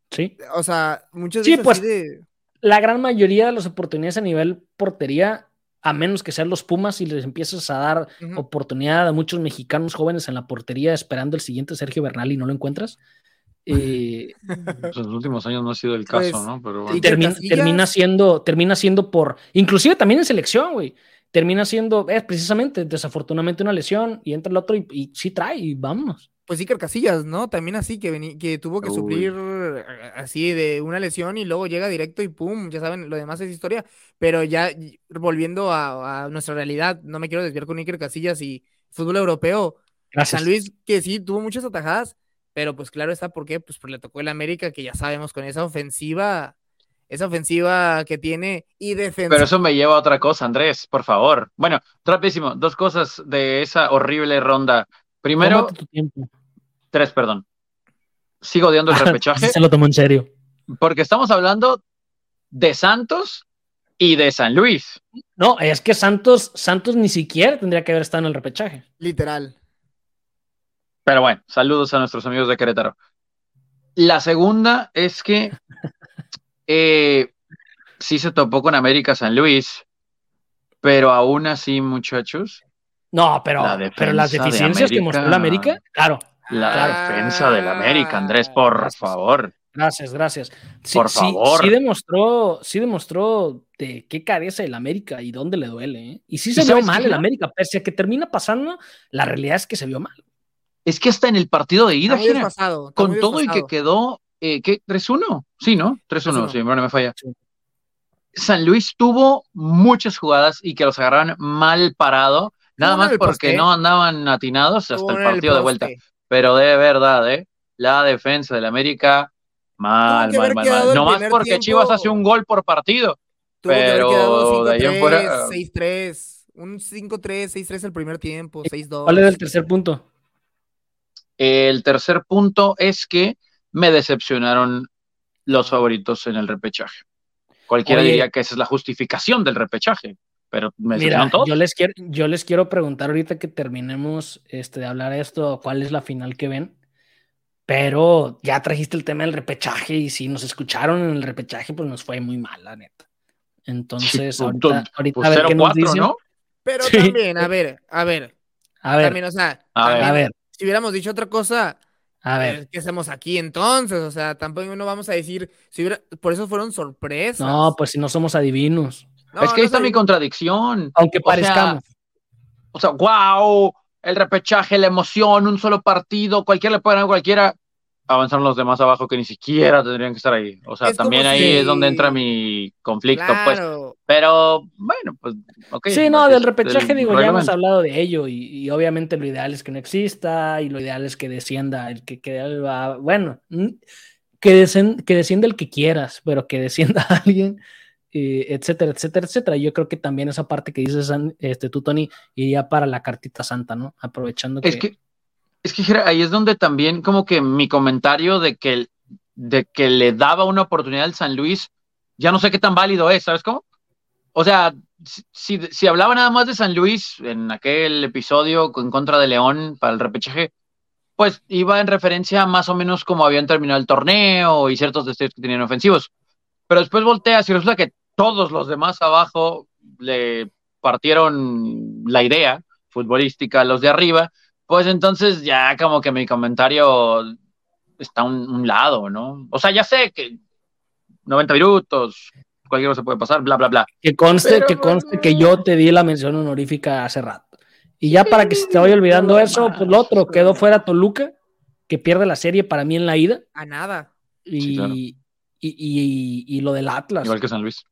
Speaker 1: sí.
Speaker 2: O sea, muchas
Speaker 1: Sí,
Speaker 2: veces
Speaker 1: pues,
Speaker 2: así de...
Speaker 1: La gran mayoría de las oportunidades a nivel portería, a menos que sean los Pumas y les empiezas a dar oportunidad a muchos mexicanos jóvenes en la portería esperando el siguiente Sergio Bernal y no lo encuentras. Eh, (laughs)
Speaker 3: Pues en los últimos años no ha sido el
Speaker 2: Pues,
Speaker 3: caso, ¿no? Pero
Speaker 2: y
Speaker 3: bueno.
Speaker 1: termina, termina siendo, termina siendo por, inclusive también en selección, güey. Termina siendo, es precisamente, desafortunadamente una lesión y entra el otro y, y sí trae y vámonos.
Speaker 2: Pues Iker Casillas, ¿no? También así, que, veni- que tuvo que
Speaker 3: Uy.
Speaker 2: suplir eh, así de una lesión y luego llega directo y pum, ya saben, lo demás es historia. Pero ya volviendo a, a nuestra realidad, no me quiero desviar con Iker Casillas y fútbol europeo.
Speaker 1: Gracias.
Speaker 2: San Luis, que sí, tuvo muchas atajadas, pero pues claro está, ¿por qué? Pues porque le tocó el América, que ya sabemos, con esa ofensiva, esa ofensiva que tiene y defensa.
Speaker 3: Pero eso me lleva a otra cosa, Andrés, por favor. Bueno, rapidísimo, dos cosas de esa horrible ronda. Primero,
Speaker 1: Tómate tu tiempo.
Speaker 3: tres, perdón. Sigo odiando el (laughs) repechaje
Speaker 1: Se lo tomó en serio.
Speaker 3: porque estamos hablando de Santos y de San Luis.
Speaker 1: No, es que Santos, Santos ni siquiera tendría que haber estado en el repechaje.
Speaker 2: Literal.
Speaker 3: Pero bueno, saludos a nuestros amigos de Querétaro. La segunda es que (laughs) eh, sí se topó con América San Luis, pero aún así, muchachos,
Speaker 1: No, pero,
Speaker 3: La
Speaker 1: pero las
Speaker 3: de
Speaker 1: deficiencias que mostró la
Speaker 3: América-
Speaker 1: claro.
Speaker 3: la
Speaker 1: Claro.
Speaker 3: defensa del América, Andrés, por
Speaker 1: Gracias.
Speaker 3: favor.
Speaker 1: Gracias, gracias. Sí,
Speaker 3: Por
Speaker 1: sí-
Speaker 3: favor.
Speaker 1: Sí, demostró, sí demostró de qué carece el América y dónde le duele. ¿eh? Y sí se
Speaker 3: ¿Y
Speaker 1: vio mal el América, pese a que termina pasando, la realidad es que se vio mal.
Speaker 3: Es que hasta en el partido de ida, Gira,
Speaker 2: está
Speaker 3: con todo y que quedó, eh, ¿qué? ¿3-1? Sí, ¿no? 3-1,
Speaker 2: 3-1.
Speaker 3: si mi memoria no me falla.
Speaker 1: Sí.
Speaker 3: San Luis tuvo muchas jugadas y que los agarraron mal parado, nada más porque
Speaker 2: poste.
Speaker 3: no andaban atinados hasta el
Speaker 2: en el
Speaker 3: partido de vuelta. Pero de verdad, ¿eh? La defensa del América, mal, mal, mal, mal. No más porque
Speaker 2: tiempo.
Speaker 3: Chivas hace un gol por partido.
Speaker 2: Tuvo que haber
Speaker 3: Pero de ahí en
Speaker 2: 5-3,
Speaker 3: fuera-
Speaker 2: 6-3. Un 5-3, 6-3 el primer tiempo, 6-2.
Speaker 1: ¿Cuál era el tercer punto?
Speaker 3: El tercer punto es que me decepcionaron los favoritos en el repechaje. Cualquiera
Speaker 1: Oye.
Speaker 3: diría que esa es la justificación del repechaje, pero me
Speaker 1: Mira,
Speaker 3: decepcionaron todos.
Speaker 1: yo les, quiero, yo les quiero preguntar ahorita que terminemos este, de hablar esto, cuál es la final que ven. Pero ya trajiste el tema del repechaje y si nos escucharon en el repechaje, pues nos fue muy mal, la neta. Entonces,
Speaker 3: Sí,
Speaker 1: ahorita,
Speaker 3: pues,
Speaker 1: ahorita
Speaker 3: Pues
Speaker 1: a ver qué nos
Speaker 3: 0-4,
Speaker 1: dicen.
Speaker 3: ¿no?
Speaker 2: Pero
Speaker 1: Sí.
Speaker 2: también, a ver, a ver.
Speaker 1: A ver,
Speaker 2: También, o sea,
Speaker 3: A ver.
Speaker 2: también,
Speaker 1: a ver,
Speaker 2: si hubiéramos dicho otra cosa,
Speaker 1: a ver.
Speaker 2: eh, ¿qué hacemos aquí entonces? O sea, tampoco no vamos a decir, si hubiera, por eso fueron sorpresas.
Speaker 1: No, pues si no somos adivinos.
Speaker 2: No,
Speaker 3: es que ahí está
Speaker 2: soy-
Speaker 3: mi contradicción.
Speaker 1: Aunque
Speaker 3: O sea,
Speaker 1: parezcamos.
Speaker 3: O sea, wow, el repechaje, la emoción, un solo partido, cualquiera le puede ganar a cualquiera, avanzaron los demás abajo que ni siquiera tendrían que estar ahí. O sea,
Speaker 2: Es
Speaker 3: también ahí
Speaker 2: si-
Speaker 3: es donde entra mi conflicto, pues.
Speaker 2: Claro.
Speaker 3: Pero bueno, pues, ok.
Speaker 1: Sí, no,
Speaker 3: es
Speaker 1: del repechaje,
Speaker 3: el
Speaker 1: digo, ya hemos hablado de ello y, y obviamente lo ideal es que no exista y lo ideal es que descienda el que quede, bueno, que, descen- que descienda el que quieras, pero que descienda (laughs) alguien, eh, etcétera, etcétera, etcétera. Yo creo que también esa parte que dices, este, tú, Tony, iría para la cartita santa, ¿no? Aprovechando que...
Speaker 3: Es que, es que ahí es donde también como que mi comentario de que, de que le daba una oportunidad al San Luis, ya no sé qué tan válido es, ¿sabes cómo? O sea, si, si, hablaba nada más de San Luis en aquel episodio en contra de León para el repechaje, pues iba en referencia más o menos como habían terminado el torneo y ciertos destellos que tenían ofensivos. Pero después volteas y resulta que todos los demás abajo le partieron la idea futbolística a los de arriba, pues entonces ya como que mi comentario está a un, un lado, ¿no? O sea, ya sé que 90 minutos, cualquier cosa puede pasar, bla, bla, bla.
Speaker 1: Que conste,
Speaker 3: Pero,
Speaker 1: que conste que yo te di la mención honorífica hace rato. Y ya para que se te vaya olvidando eso, pues lo otro, quedó fuera Toluca, que pierde la serie para mí en la ida.
Speaker 2: A nada.
Speaker 1: Y,
Speaker 3: Sí, claro.
Speaker 1: y, y- y lo del Atlas.
Speaker 3: Igual que San Luis.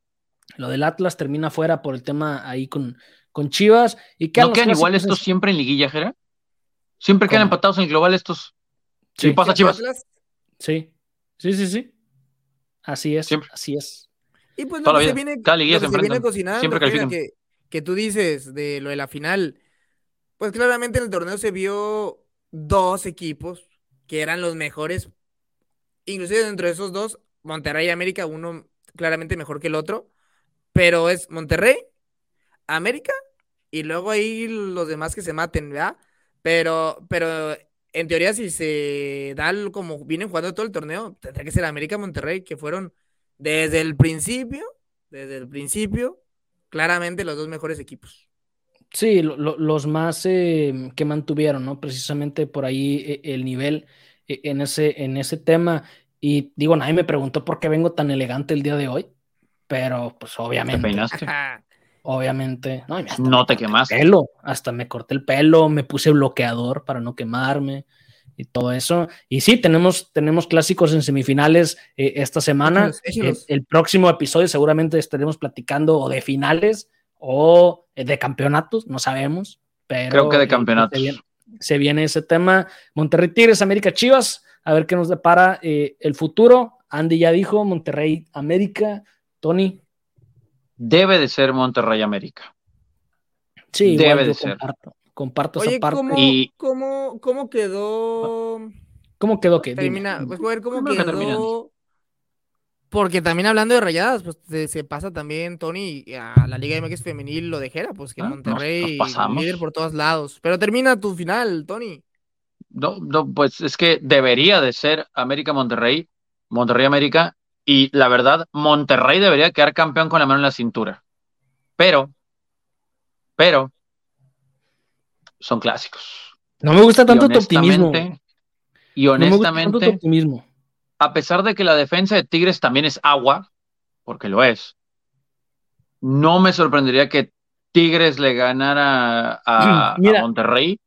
Speaker 1: Lo del Atlas termina fuera por el tema ahí con, con Chivas. ¿Y
Speaker 3: ¿No quedan igual estos siempre en liguilla, Jera? Siempre quedan
Speaker 1: ¿Cómo?
Speaker 3: empatados en el global estos.
Speaker 1: Sí.
Speaker 3: Sí, pasa Chivas.
Speaker 2: Atlas,
Speaker 1: Sí, sí, sí, sí. Así es,
Speaker 3: Siempre.
Speaker 1: así es.
Speaker 2: Y pues que se viene, lo que
Speaker 3: se
Speaker 2: viene cocinando,
Speaker 3: Siempre califican.
Speaker 2: que, que tú dices de lo de la final, pues claramente en el torneo se vio dos equipos que eran los mejores, inclusive dentro de esos dos, Monterrey y América, uno claramente mejor que el otro, pero es Monterrey, América y luego ahí los demás que se maten, ¿verdad? Pero, pero en teoría si se da el- como vienen jugando todo el torneo, tendría que ser América Monterrey, que fueron desde el principio, desde el principio, claramente los dos mejores equipos.
Speaker 1: Sí, lo- lo- los más eh, que mantuvieron, ¿no? Precisamente por ahí eh, el nivel eh, en ese, en ese tema. Y digo, nadie me preguntó por qué vengo tan elegante el día de hoy, pero pues
Speaker 3: Te
Speaker 1: obviamente,
Speaker 3: peinaste.
Speaker 1: Obviamente, no, hasta
Speaker 3: te
Speaker 1: corté el
Speaker 3: quemaste.
Speaker 1: pelo, hasta me corté el pelo, me puse bloqueador para no quemarme y todo eso. Y sí, tenemos, tenemos clásicos en semifinales eh, esta semana.
Speaker 2: Échalos, échalos.
Speaker 1: El, el próximo episodio seguramente estaremos platicando o de finales o eh, de campeonatos, no sabemos, pero
Speaker 3: Creo que de campeonatos.
Speaker 1: se, viene, se viene ese tema. Monterrey Tigres, América Chivas, a ver qué nos depara eh, el futuro. Andy ya dijo, Monterrey América, Tony,
Speaker 3: Debe de ser Monterrey América.
Speaker 1: sí,
Speaker 3: Debe
Speaker 1: igual
Speaker 3: de ser.
Speaker 1: comparto, comparto
Speaker 2: Oye,
Speaker 1: esa parte.
Speaker 2: ¿cómo,
Speaker 3: Y-
Speaker 2: cómo, cómo quedó?
Speaker 1: ¿Cómo quedó que?
Speaker 2: Termina, pues, a ver cómo quedó. Porque también hablando de rayadas, pues se, se pasa también Tony a la Liga MX femenil lo de Jera, pues que
Speaker 3: Ah,
Speaker 2: Monterrey
Speaker 3: nos
Speaker 2: líder por todos lados. Pero termina tu final, Tony.
Speaker 3: No, no, pues es que debería de ser América Monterrey, Monterrey América, y la verdad, Monterrey debería quedar campeón con la mano en la cintura. Pero, pero, son clásicos.
Speaker 1: No me gusta tanto tu optimismo.
Speaker 3: honestamente, y
Speaker 1: No me gusta tanto tu
Speaker 3: honestamente,
Speaker 1: optimismo.
Speaker 3: a pesar de que la defensa de Tigres también es agua, porque lo es, no me sorprendería que Tigres le ganara a, (clears throat) Monterrey.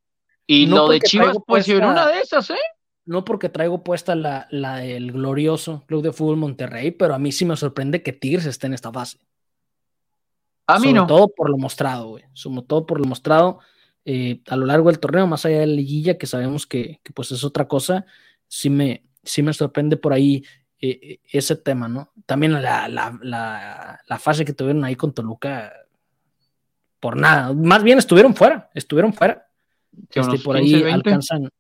Speaker 3: Y
Speaker 1: no
Speaker 3: lo de Chivas, pues en una de esas, ¿eh?
Speaker 1: No porque traigo puesta la, la del glorioso Club de Fútbol Monterrey, pero a mí sí me sorprende que Tigres esté en esta fase.
Speaker 3: A mí
Speaker 1: Sobre
Speaker 3: no.
Speaker 1: todo por lo mostrado, güey. Sobre todo por lo mostrado eh, a lo largo del torneo, más allá de la liguilla, que sabemos que, que, pues es otra cosa. Sí me, sí me sorprende por ahí eh, eh, ese tema, ¿no? También la, la, la, la fase que tuvieron ahí con Toluca, por nada. Más bien estuvieron fuera, estuvieron fuera. Este, por
Speaker 3: 15,
Speaker 1: ahí
Speaker 3: 20.
Speaker 1: alcanzan,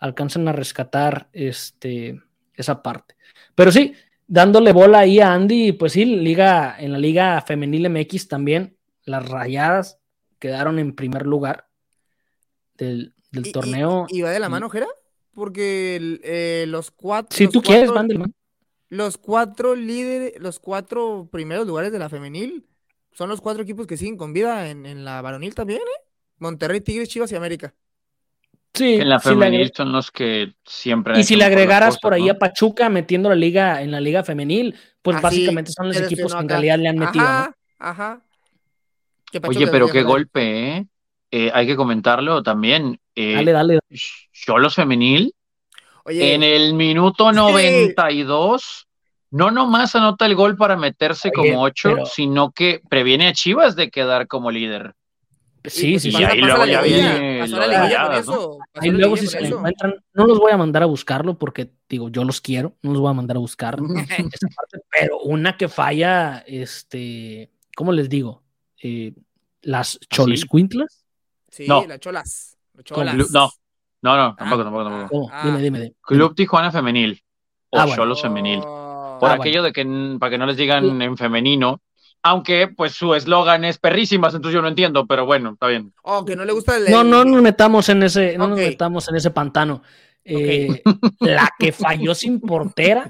Speaker 1: alcanzan a rescatar este, esa parte. Pero sí, dándole bola ahí a Andy, pues sí, liga, en la Liga Femenil MX también, las rayadas quedaron en primer lugar del, del
Speaker 2: Y- y-
Speaker 1: torneo.
Speaker 2: ¿Y, va de la mano, Jera? Porque el- eh, los cuatro.
Speaker 1: si
Speaker 2: los
Speaker 1: tú quieres,
Speaker 2: cuatro-
Speaker 1: Vanderman.
Speaker 2: Los cuatro líderes, los cuatro primeros lugares de la femenil son los cuatro equipos que siguen con vida en, en la varonil también, ¿eh? Monterrey, Tigres, Chivas y América.
Speaker 1: Sí,
Speaker 3: En la
Speaker 1: si
Speaker 3: femenil son los que siempre. han
Speaker 1: y si le agregaras
Speaker 3: cosas,
Speaker 1: por ahí
Speaker 3: ¿no?
Speaker 1: a Pachuca metiendo la liga en la liga femenil, pues
Speaker 2: Así,
Speaker 1: básicamente son los equipos que en realidad le han metido. ¿no?
Speaker 2: Ajá, ajá.
Speaker 3: Oye, pero qué golpe, ¿eh? eh, hay que comentarlo también. Eh,
Speaker 1: Dale, dale.
Speaker 3: Cholos Femenil,
Speaker 2: Oye,
Speaker 3: en el minuto
Speaker 2: Sí.
Speaker 3: 92, no nomás anota el gol para meterse
Speaker 1: Oye,
Speaker 3: como 8,
Speaker 1: pero-
Speaker 3: sino que previene a Chivas de quedar como líder.
Speaker 1: Sí, sí,
Speaker 3: y
Speaker 1: sí.
Speaker 3: ahí luego ya viene
Speaker 1: Ahí luego si se encuentran, no los voy a mandar a buscarlo porque digo, yo los quiero, no los voy a mandar a buscar. (laughs) esa parte, pero una que falla, este, ¿cómo les digo? Eh, las choliscuintlas.
Speaker 2: Sí,
Speaker 3: No.
Speaker 2: las cholas. Las cholas.
Speaker 3: Club- no, no, no,
Speaker 2: Ah,
Speaker 3: tampoco, tampoco, tampoco.
Speaker 2: Ah.
Speaker 1: Dime, dime, dime.
Speaker 3: Club Tijuana Femenil o
Speaker 1: Ah, bueno.
Speaker 3: Cholos Femenil.
Speaker 2: Oh.
Speaker 3: Por
Speaker 1: Ah,
Speaker 3: aquello de que, para que no les digan en femenino, aunque pues su eslogan es perrísimas, entonces yo no entiendo, pero bueno, está bien.
Speaker 2: Oh, que no le gusta el.
Speaker 1: No, no nos metamos en ese, no nos metamos en ese pantano. Eh, la que falló sin portera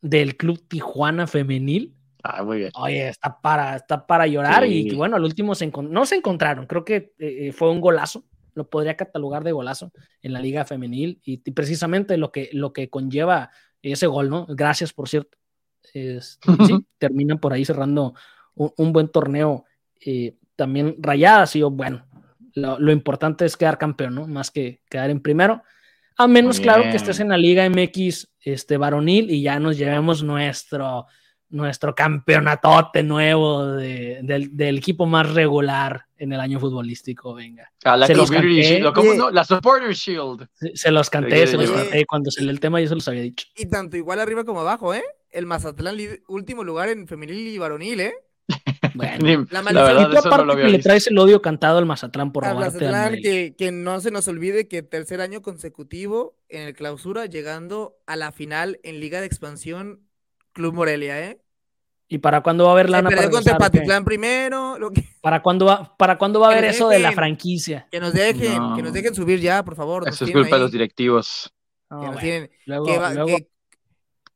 Speaker 1: del Club Tijuana Femenil.
Speaker 3: Ah, muy bien.
Speaker 1: Oye, está para, está para llorar
Speaker 3: Sí.
Speaker 1: y bueno, al último se no se encontraron. Creo que eh, fue un golazo. Lo podría catalogar de golazo en la liga femenil y, y precisamente lo que, lo que conlleva ese gol, ¿no? Gracias, por cierto. Este, sí, (laughs) terminan por ahí cerrando un, un buen torneo. eh, también rayadas y yo, bueno, lo, lo importante es quedar campeón, ¿no? Más que quedar en primero. A menos, claro, que estés en la Liga MX este, varonil y ya nos llevemos nuestro, nuestro campeonatote nuevo de- del, del equipo más regular en el año futbolístico. Venga,
Speaker 3: A la
Speaker 1: Se los canté.
Speaker 3: Shield, ¿o ¿cómo no? La Supporter Shield.
Speaker 1: se, se los canté, se los canté. Cuando se lee el tema, yo se los había dicho.
Speaker 2: Y tanto igual arriba como abajo, ¿eh? El Mazatlán, último lugar en femenil y varonil, ¿eh? (laughs)
Speaker 1: Bueno,
Speaker 2: La
Speaker 3: la verdad, no lo
Speaker 1: que le traes el odio cantado al Mazatlán por robarte al
Speaker 2: Mazatlán, que, que no se nos olvide que tercer año consecutivo en el clausura, llegando a la final en Liga de Expansión Club Morelia, ¿eh?
Speaker 1: ¿Y para cuándo va a haber
Speaker 2: Se
Speaker 1: lana
Speaker 2: perdió
Speaker 1: para
Speaker 2: contra? Tepatitlán primero, lo que,
Speaker 1: ¿Para cuándo va, para cuándo va a haber eso de la franquicia?
Speaker 2: que nos dejen,
Speaker 3: No.
Speaker 2: que nos dejen subir ya, por favor.
Speaker 3: Eso es culpa de los directivos.
Speaker 1: No,
Speaker 2: que nos
Speaker 1: bueno,
Speaker 2: tienen-
Speaker 1: luego-
Speaker 2: que, va-
Speaker 1: luego-
Speaker 2: que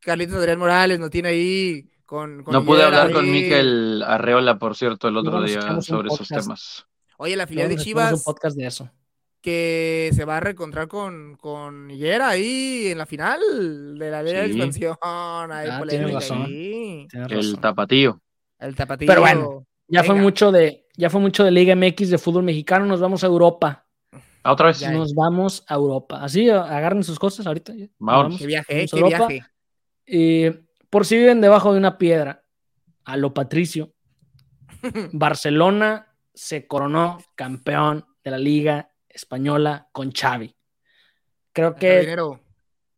Speaker 2: Carlitos Adrián Morales nos tiene ahí con, con
Speaker 3: No pude hablar con
Speaker 2: ahí.
Speaker 3: Miquel Arreola, por cierto, el otro día sobre esos temas.
Speaker 2: Oye, la filial de Chivas
Speaker 1: un podcast de eso.
Speaker 2: que se va a reencontrar con, con Higuera ahí en la final de la Liga de
Speaker 3: Sí.
Speaker 2: Expansión. Hay
Speaker 1: Ah, tienes
Speaker 2: polémica
Speaker 1: razón.
Speaker 2: ahí.
Speaker 1: Tienes
Speaker 3: El
Speaker 1: razón.
Speaker 3: tapatío.
Speaker 2: El tapatillo.
Speaker 1: Pero bueno, Ya fue mucho de, ya fue mucho de Liga MX de fútbol mexicano. Nos vamos a Europa.
Speaker 3: Ah, Otra vez.
Speaker 2: Ya.
Speaker 1: Nos vamos a Europa. Así, agarren sus cosas ahorita.
Speaker 3: Vámonos.
Speaker 1: vamos.
Speaker 2: Qué viaje, eh,
Speaker 1: Vamos
Speaker 2: qué
Speaker 1: Europa.
Speaker 2: viaje.
Speaker 1: Eh, por si viven debajo de una piedra, a lo Patricio, (laughs) Barcelona se coronó campeón de la Liga Española con Xavi. Creo que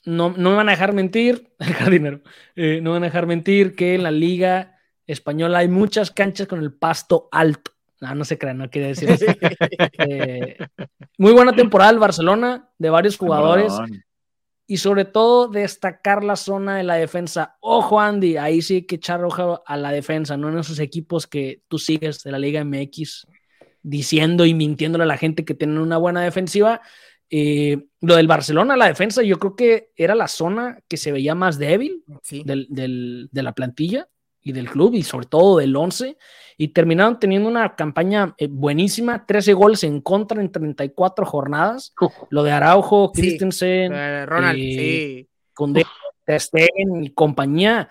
Speaker 1: no, no me van a dejar mentir, (laughs) el jardinero, eh, no me van a dejar mentir que en la Liga Española hay muchas canchas con el pasto alto. No, no se crean, no quiere decir eso. (laughs) Eh, muy buena temporada el Barcelona, de varios jugadores
Speaker 3: Perdón.
Speaker 1: Y sobre todo destacar la zona de la defensa. Ojo, Andy, ahí sí hay que echar ojo a la defensa, no en esos equipos que tú sigues de la Liga MX diciendo y mintiéndole a la gente que tienen una buena defensiva. Eh, lo del Barcelona, la defensa, yo creo que era la zona que se veía más débil
Speaker 2: Sí.
Speaker 1: del, del- de la plantilla y del club y sobre todo del 11 y terminaron teniendo una campaña eh, buenísima, 13 goles en contra en 34 jornadas.
Speaker 3: Uf, (laughs)
Speaker 1: Lo de Araujo,
Speaker 2: Sí.
Speaker 1: Christensen,
Speaker 2: Eh, Ronald,
Speaker 1: eh,
Speaker 2: sí.
Speaker 1: Stegen y compañía,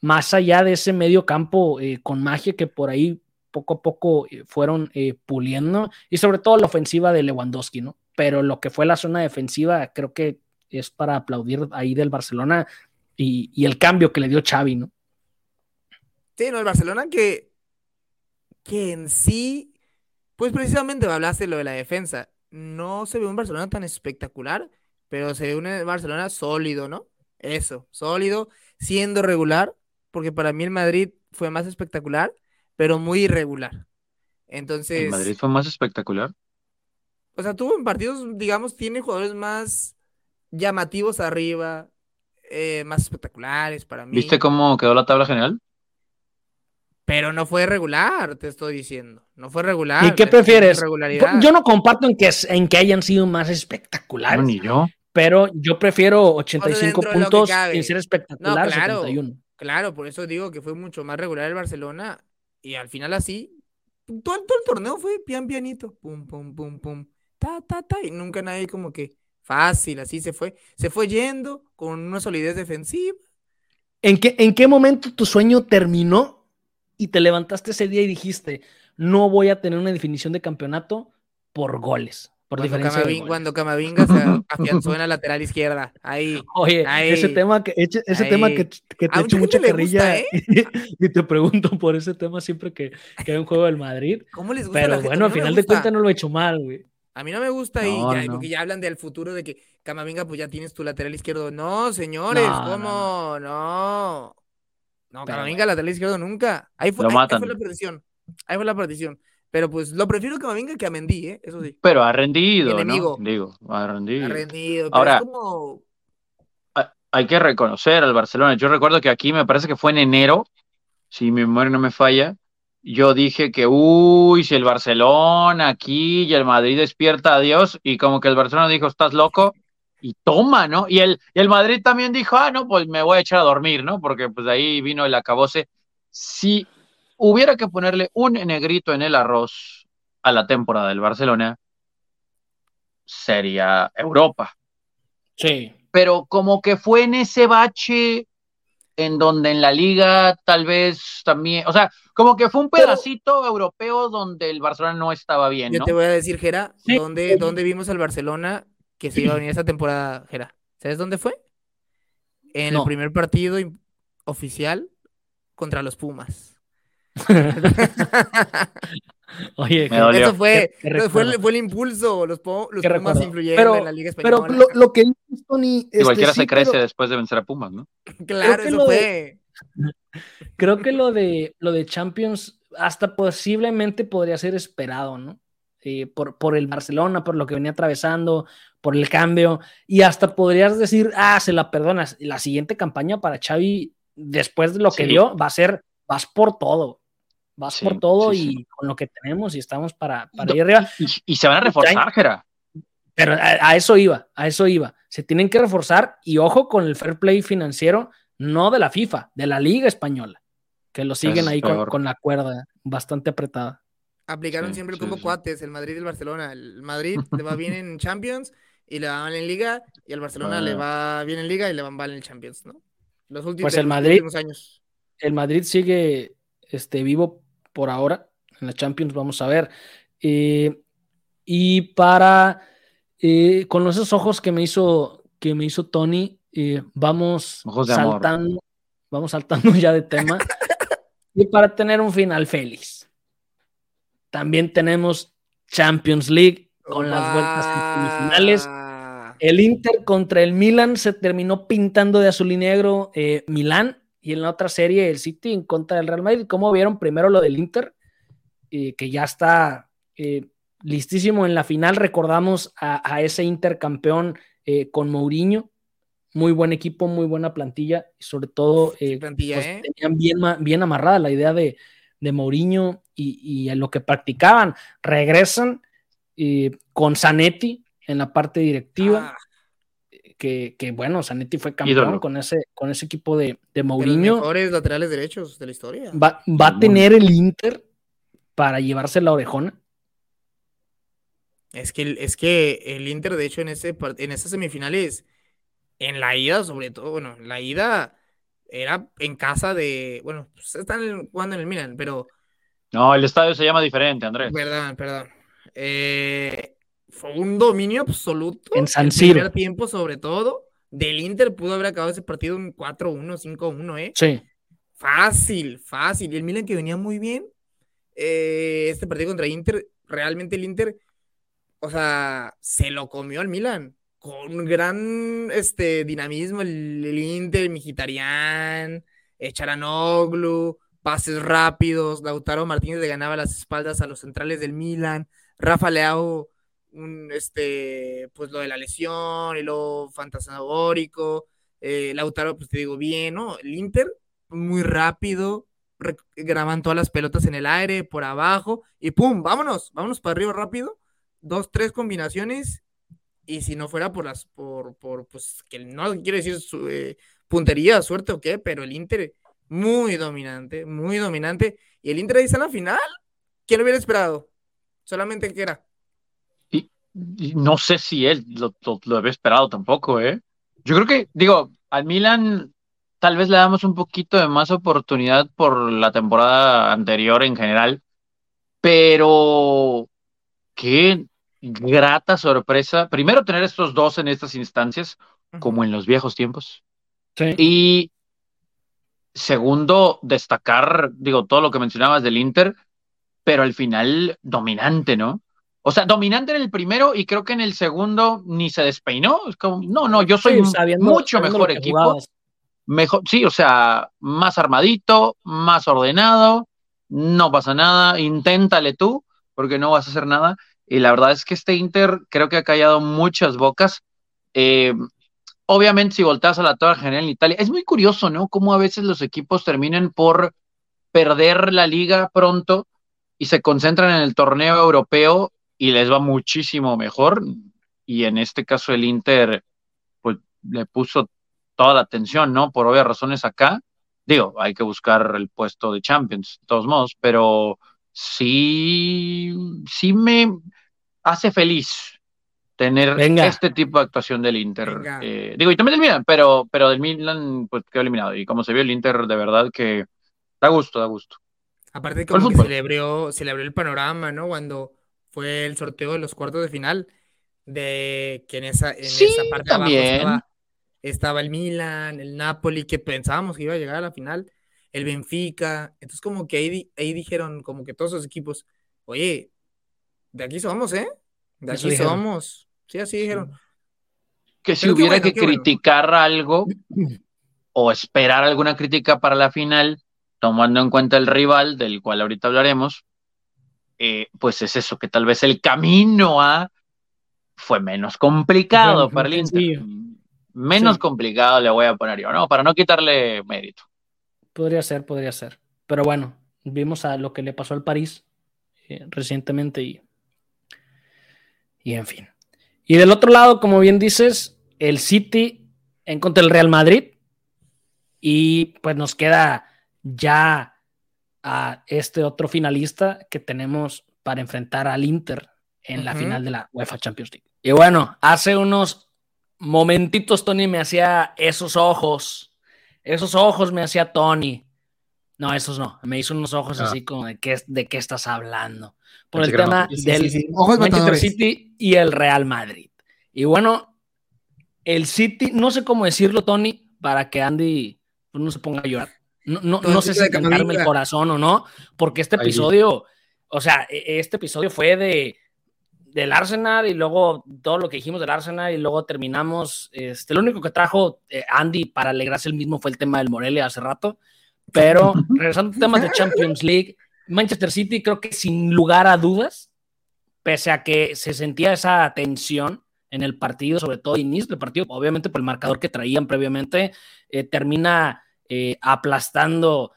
Speaker 1: más allá de ese medio campo eh, con magia que por ahí poco a poco eh, fueron eh, puliendo y sobre todo la ofensiva de Lewandowski, ¿no? Pero lo que fue la zona defensiva creo que es para aplaudir ahí del Barcelona y, y el cambio que le dio Xavi, ¿no?
Speaker 2: Sí, no, el Barcelona que, que en sí, pues precisamente hablaste de lo de la defensa. No se ve un Barcelona tan espectacular, pero se ve un Barcelona sólido, ¿no? Eso, sólido, siendo regular, porque para mí el Madrid fue más espectacular, pero muy irregular. Entonces,
Speaker 3: El Madrid fue más espectacular.
Speaker 2: o sea, tuvo en partidos, digamos, tiene jugadores más llamativos arriba, eh, más espectaculares para mí.
Speaker 3: ¿Viste cómo quedó la tabla general?
Speaker 2: Pero no fue regular, te estoy diciendo. No fue regular.
Speaker 1: ¿Y qué
Speaker 2: es
Speaker 1: prefieres? Yo no comparto en que, en que hayan sido más
Speaker 3: No,
Speaker 1: espectaculares,
Speaker 3: ni yo.
Speaker 1: pero yo prefiero 85
Speaker 2: dentro de lo que
Speaker 1: puntos sin ser espectacular
Speaker 2: No, claro.
Speaker 1: 71.
Speaker 2: Claro, por eso digo que fue mucho más regular el Barcelona. Y al final así, todo, todo el torneo fue pian pianito. Pum, pum, pum, pum. Ta, ta, ta. Y nunca nadie como que fácil, así se fue. Se fue yendo con una solidez defensiva.
Speaker 1: ¿En qué, ¿En qué momento tu sueño terminó y te levantaste ese día y dijiste, no voy a tener una definición de campeonato por goles. Por
Speaker 2: Cuando,
Speaker 1: diferencia de
Speaker 2: Camavi-
Speaker 1: goles.
Speaker 2: cuando Camavinga se (laughs) afianzó en la lateral izquierda. Ahí.
Speaker 1: Oye,
Speaker 2: Ahí.
Speaker 1: ese tema que, ese, ese tema que, que te echo
Speaker 2: mucha
Speaker 1: carrilla
Speaker 2: ¿eh? (laughs)
Speaker 1: y te pregunto por ese tema siempre que, que hay un juego del Madrid.
Speaker 2: ¿Cómo les gusta
Speaker 1: Pero bueno, al final de cuentas no lo he hecho mal, güey.
Speaker 2: A mí no me gusta y
Speaker 3: No,
Speaker 2: ya,
Speaker 3: no.
Speaker 2: porque ya hablan del futuro de que Camavinga, pues ya tienes tu lateral izquierdo. No, señores, ¿cómo? No. No, Camavinga lateral izquierdo nunca. Ahí fue,
Speaker 3: Lo
Speaker 2: ahí- ahí fue la perdición. Ahí fue la perdición. Pero pues lo prefiero Camavinga que a Mendy, ¿eh? Eso sí.
Speaker 3: Pero ha rendido,
Speaker 2: Enemigo.
Speaker 3: ¿no? Digo, ha rendido.
Speaker 2: Ha rendido. Pero
Speaker 3: Ahora-
Speaker 2: es como.
Speaker 3: hay que reconocer al Barcelona. Yo recuerdo que aquí me parece que fue en enero, si mi memoria no me falla. Yo dije que, uy, si el Barcelona aquí y el Madrid despierta a Dios, y como que el Barcelona dijo, estás loco, y toma, ¿no? Y el, y el Madrid también dijo, ah, no, pues me voy a echar a dormir, ¿no? Porque pues ahí vino el acabose. Si hubiera que ponerle un negrito en el arroz a la temporada del Barcelona, sería Europa
Speaker 1: Sí.
Speaker 3: pero como que fue en ese bache en donde en la liga tal vez también, o sea, como que fue un
Speaker 2: Pero-
Speaker 3: pedacito europeo donde el Barcelona no estaba bien,
Speaker 2: Yo
Speaker 3: ¿no?
Speaker 2: te voy a decir, Gera,
Speaker 1: Sí.
Speaker 2: ¿dónde, dónde vimos al Barcelona que se iba a venir esta temporada, Gera? ¿Sabes dónde fue? En
Speaker 1: No.
Speaker 2: el primer partido oficial contra los Pumas. (laughs)
Speaker 1: Oye,
Speaker 3: Me.
Speaker 2: Eso fue,
Speaker 1: ¿Qué- qué
Speaker 2: eso fue, el,
Speaker 1: recuerdo?
Speaker 2: fue el impulso. Los, po- los
Speaker 1: ¿Qué
Speaker 2: Pumas
Speaker 1: recuerdo?
Speaker 2: influyeron
Speaker 1: Pero-
Speaker 2: en la Liga
Speaker 1: pero
Speaker 2: Española.
Speaker 1: lo, lo que dices, Tony,
Speaker 3: Y
Speaker 1: este,
Speaker 3: cualquiera
Speaker 1: sí,
Speaker 3: se crece
Speaker 1: pero
Speaker 3: después de vencer a Pumas, ¿no?
Speaker 2: claro, eso
Speaker 1: de-
Speaker 2: fue.
Speaker 1: creo que lo de, lo de Champions hasta posiblemente podría ser esperado, ¿no? Eh, por, por el Barcelona, por lo que venía atravesando, por el cambio, y hasta podrías decir, ah, se la perdonas. La siguiente campaña para Xavi, después de lo que
Speaker 3: Sí.
Speaker 1: dio, va a ser, vas por todo. Vas
Speaker 3: Sí,
Speaker 1: por todo
Speaker 3: sí,
Speaker 1: y con lo que tenemos y estamos para, para
Speaker 3: No,
Speaker 1: ir arriba.
Speaker 3: Y, y se van a reforzar, Jera.
Speaker 1: Pero a, a eso iba, a eso iba. Se tienen que reforzar y ojo con el fair play financiero, no de la FIFA, de la Liga Española, que lo siguen
Speaker 3: Es
Speaker 1: ahí con la cuerda bastante apretada.
Speaker 2: Aplicaron
Speaker 3: Sí,
Speaker 2: siempre el
Speaker 3: sí,
Speaker 2: combo
Speaker 3: sí.
Speaker 2: cuates, el Madrid y el Barcelona. El Madrid le va bien en Champions y le va mal en Liga, y al Barcelona le
Speaker 3: Ah.
Speaker 2: va bien en Liga y le va mal en Champions, ¿no? Los últimos,
Speaker 1: Pues el
Speaker 2: los
Speaker 1: Madrid-
Speaker 2: últimos años.
Speaker 1: El Madrid sigue este, vivo por ahora en la Champions, vamos a ver. Eh, y para, eh, con esos ojos que me hizo, que me hizo Tony, eh, vamos
Speaker 3: amor.
Speaker 1: saltando, vamos saltando (laughs) ya de tema. (laughs) y para tener un final feliz. También tenemos Champions League con las vueltas semifinales. El Inter contra el Milan se terminó pintando de azul y negro eh, Milán y en la otra serie el City en contra del Real Madrid. ¿Cómo vieron primero lo del Inter? Eh, que ya está eh, listísimo en la final. Recordamos a, a ese Inter campeón eh, con Mourinho. Muy buen equipo, muy buena plantilla y sobre todo eh,
Speaker 2: plantilla,
Speaker 1: pues,
Speaker 2: ¿eh?
Speaker 1: tenían bien, bien amarrada la idea de, de Mourinho y, y en lo que practicaban. Regresan eh, con Zanetti en la parte directiva,
Speaker 2: Ah,
Speaker 1: que, que, bueno, Zanetti fue campeón con ese, con ese equipo de, de
Speaker 2: de los
Speaker 1: Mourinho.
Speaker 2: mejores laterales derechos de la historia.
Speaker 1: Va, va a tener el Inter para llevarse la orejona.
Speaker 2: Es que, el- es que el Inter, de hecho, en, ese, part- en esas semifinales, en la ida, sobre todo, bueno, en la ida era en casa de, bueno, pues están jugando en el Milan, pero,
Speaker 3: No, el estadio se llama diferente, Andrés.
Speaker 2: perdón, perdón. Eh, fue un dominio absoluto.
Speaker 1: En San
Speaker 2: el
Speaker 1: Siro.
Speaker 2: primer tiempo, sobre todo, del Inter pudo haber acabado ese partido un 4-1, 5-1, ¿eh?
Speaker 1: Sí,
Speaker 2: Fácil, fácil. Y el Milan que venía muy bien. eh, este partido contra Inter, realmente el Inter, o sea, se lo comió al Milan. Con gran este, dinamismo, el, el Inter, Mkhitaryan, eh, Charanoglu, pases rápidos. Lautaro Martínez le ganaba las espaldas a los centrales del Milan. Rafa Leao, un, este, pues lo de la lesión y lo fantasmagórico. Eh, Lautaro, pues te digo bien, ¿no? El Inter muy rápido, graban todas las pelotas en el aire, por abajo, y pum, vámonos, vámonos para arriba rápido, dos, tres combinaciones, y si no fuera por las, por, por pues, que no quiero decir su, eh, puntería, suerte o qué, pero el Inter muy dominante, muy dominante, y el Inter ahí está en la final, ¿quién lo hubiera esperado? Solamente que era.
Speaker 3: Y no sé si él lo, lo, lo había esperado tampoco, ¿eh? Yo creo que, digo, al Milan tal vez le damos un poquito de más oportunidad por la temporada anterior en general, pero qué, grata sorpresa. Primero, tener estos dos en estas instancias, como en los viejos tiempos.
Speaker 1: Sí.
Speaker 3: Y segundo, destacar, digo, todo lo que mencionabas del Inter, pero al final dominante, ¿no? O sea, dominante en el primero y creo que en el segundo ni se despeinó. Es como, no, no, yo soy
Speaker 1: Sí, sabiendo-
Speaker 3: mucho
Speaker 1: sabiendo
Speaker 3: mejor equipo.
Speaker 1: jugabas.
Speaker 3: Mejor, sí, o sea, más armadito, más ordenado, no pasa nada, inténtale tú, porque no vas a hacer nada. Y la verdad es que este Inter creo que ha callado muchas bocas. Eh, obviamente, si volteas a la tabla general en Italia, es muy curioso, ¿no? Cómo a veces los equipos terminan por perder la liga pronto y se concentran en el torneo europeo y les va muchísimo mejor. Y en este caso el Inter, pues le puso toda la atención, ¿no? Por obvias razones acá. Digo, hay que buscar el puesto de Champions, de todos modos, pero sí, sí me hace feliz tener
Speaker 1: Venga.
Speaker 3: este tipo de actuación del Inter. Eh, digo, y también del Milan, pero, pero del Milan pues quedó eliminado. Y como se vio el Inter, de verdad que da gusto, da gusto.
Speaker 2: Aparte como que se le abrió, se le abrió el panorama, ¿no? Cuando fue el sorteo de los cuartos de final, de que en esa, en
Speaker 3: Sí,
Speaker 2: esa parte de abajo estaba, estaba el Milan, el Napoli, que pensábamos que iba a llegar a la final, el Benfica. Entonces como que ahí, ahí dijeron, como que todos esos equipos, oye, de aquí somos, ¿eh? De aquí
Speaker 1: dijeron.
Speaker 2: somos. Sí, así dijeron.
Speaker 3: Que si
Speaker 2: Pero
Speaker 3: hubiera
Speaker 2: bueno,
Speaker 3: que
Speaker 2: bueno.
Speaker 3: criticar algo (clears throat) o esperar alguna crítica para la final, tomando en cuenta el rival, del cual ahorita hablaremos, eh, pues es eso, que tal vez el camino a fue menos complicado para el Inter.
Speaker 1: sencillo.
Speaker 3: Menos
Speaker 1: Sí.
Speaker 3: complicado le voy a poner yo, ¿no? Para no quitarle mérito.
Speaker 1: Podría ser, podría ser. Pero bueno, vimos a lo que le pasó al París eh, recientemente y, y en fin. Y del otro lado, como bien dices, el City en contra del Real Madrid y pues nos queda ya a este otro finalista que tenemos para enfrentar al Inter en la final de la UEFA Champions League. Y bueno, hace unos momentitos Tony me hacía esos ojos, esos ojos me hacía Tony. No, esos no, me hizo unos ojos
Speaker 3: Ah.
Speaker 1: así como de qué, de qué estás hablando. Por
Speaker 3: Pensé
Speaker 1: el tema
Speaker 2: sí,
Speaker 1: del
Speaker 2: sí, sí. Ojos
Speaker 1: Manchester
Speaker 2: matadores.
Speaker 1: City y el Real Madrid. Y bueno, el City, no sé cómo decirlo, Tony, para que Andy pues, no se ponga a llorar. No, no, no sé si cantarme el corazón o no, porque este episodio, o sea, e- este episodio fue de del Arsenal y luego todo lo que dijimos del Arsenal y luego terminamos, este, lo único que trajo eh, Andy para alegrarse el mismo fue el tema del Morelia hace rato, pero regresando a temas de Champions League, Manchester City creo que sin lugar a dudas, pese a que se sentía esa tensión en el partido, sobre todo inicio del partido, obviamente por el marcador que traían previamente, eh, termina eh, aplastando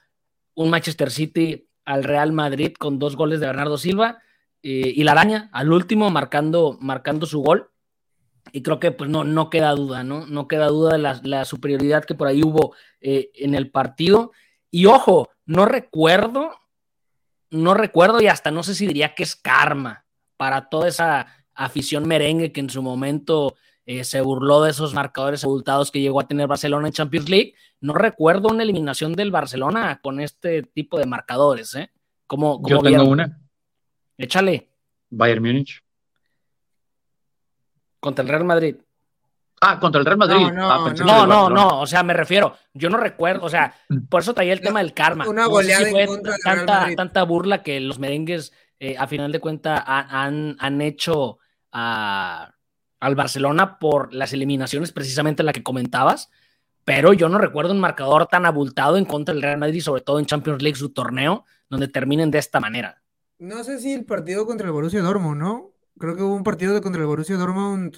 Speaker 1: un Manchester City al Real Madrid con dos goles de Bernardo Silva eh, y la araña al último marcando, marcando su gol. Y creo que pues no, no queda duda, ¿no? No queda duda de la, la superioridad que por ahí hubo eh, en el partido. Y ojo, no recuerdo, no recuerdo y hasta no sé si diría que es karma para toda esa afición merengue que en su momento eh, se burló de esos marcadores abultados que llegó a tener Barcelona en Champions League. No recuerdo una eliminación del Barcelona con este tipo de marcadores, ¿eh? ¿Cómo, cómo
Speaker 3: Yo tengo
Speaker 1: vieron?
Speaker 3: una,
Speaker 1: Échale,
Speaker 3: Bayern Múnich.
Speaker 1: contra el Real Madrid.
Speaker 3: Ah, contra el Real Madrid.
Speaker 2: No, no,
Speaker 3: Ah,
Speaker 1: No, no, o sea, me refiero, yo no recuerdo, o sea, por eso traía el tema del karma.
Speaker 2: Una
Speaker 1: No sé
Speaker 2: goleada
Speaker 1: si
Speaker 2: en
Speaker 1: fue
Speaker 2: contra del Real
Speaker 1: tanta,
Speaker 2: Madrid.
Speaker 1: tanta burla que los merengues, eh, a final de cuentas, han, han hecho a- al Barcelona por las eliminaciones, precisamente la que comentabas, pero yo no recuerdo un marcador tan abultado en contra del Real Madrid, sobre todo en Champions League, su torneo, donde terminen de esta manera.
Speaker 2: No sé si el partido contra el Borussia Dortmund, ¿no? Creo que hubo un partido de contra el Borussia Dortmund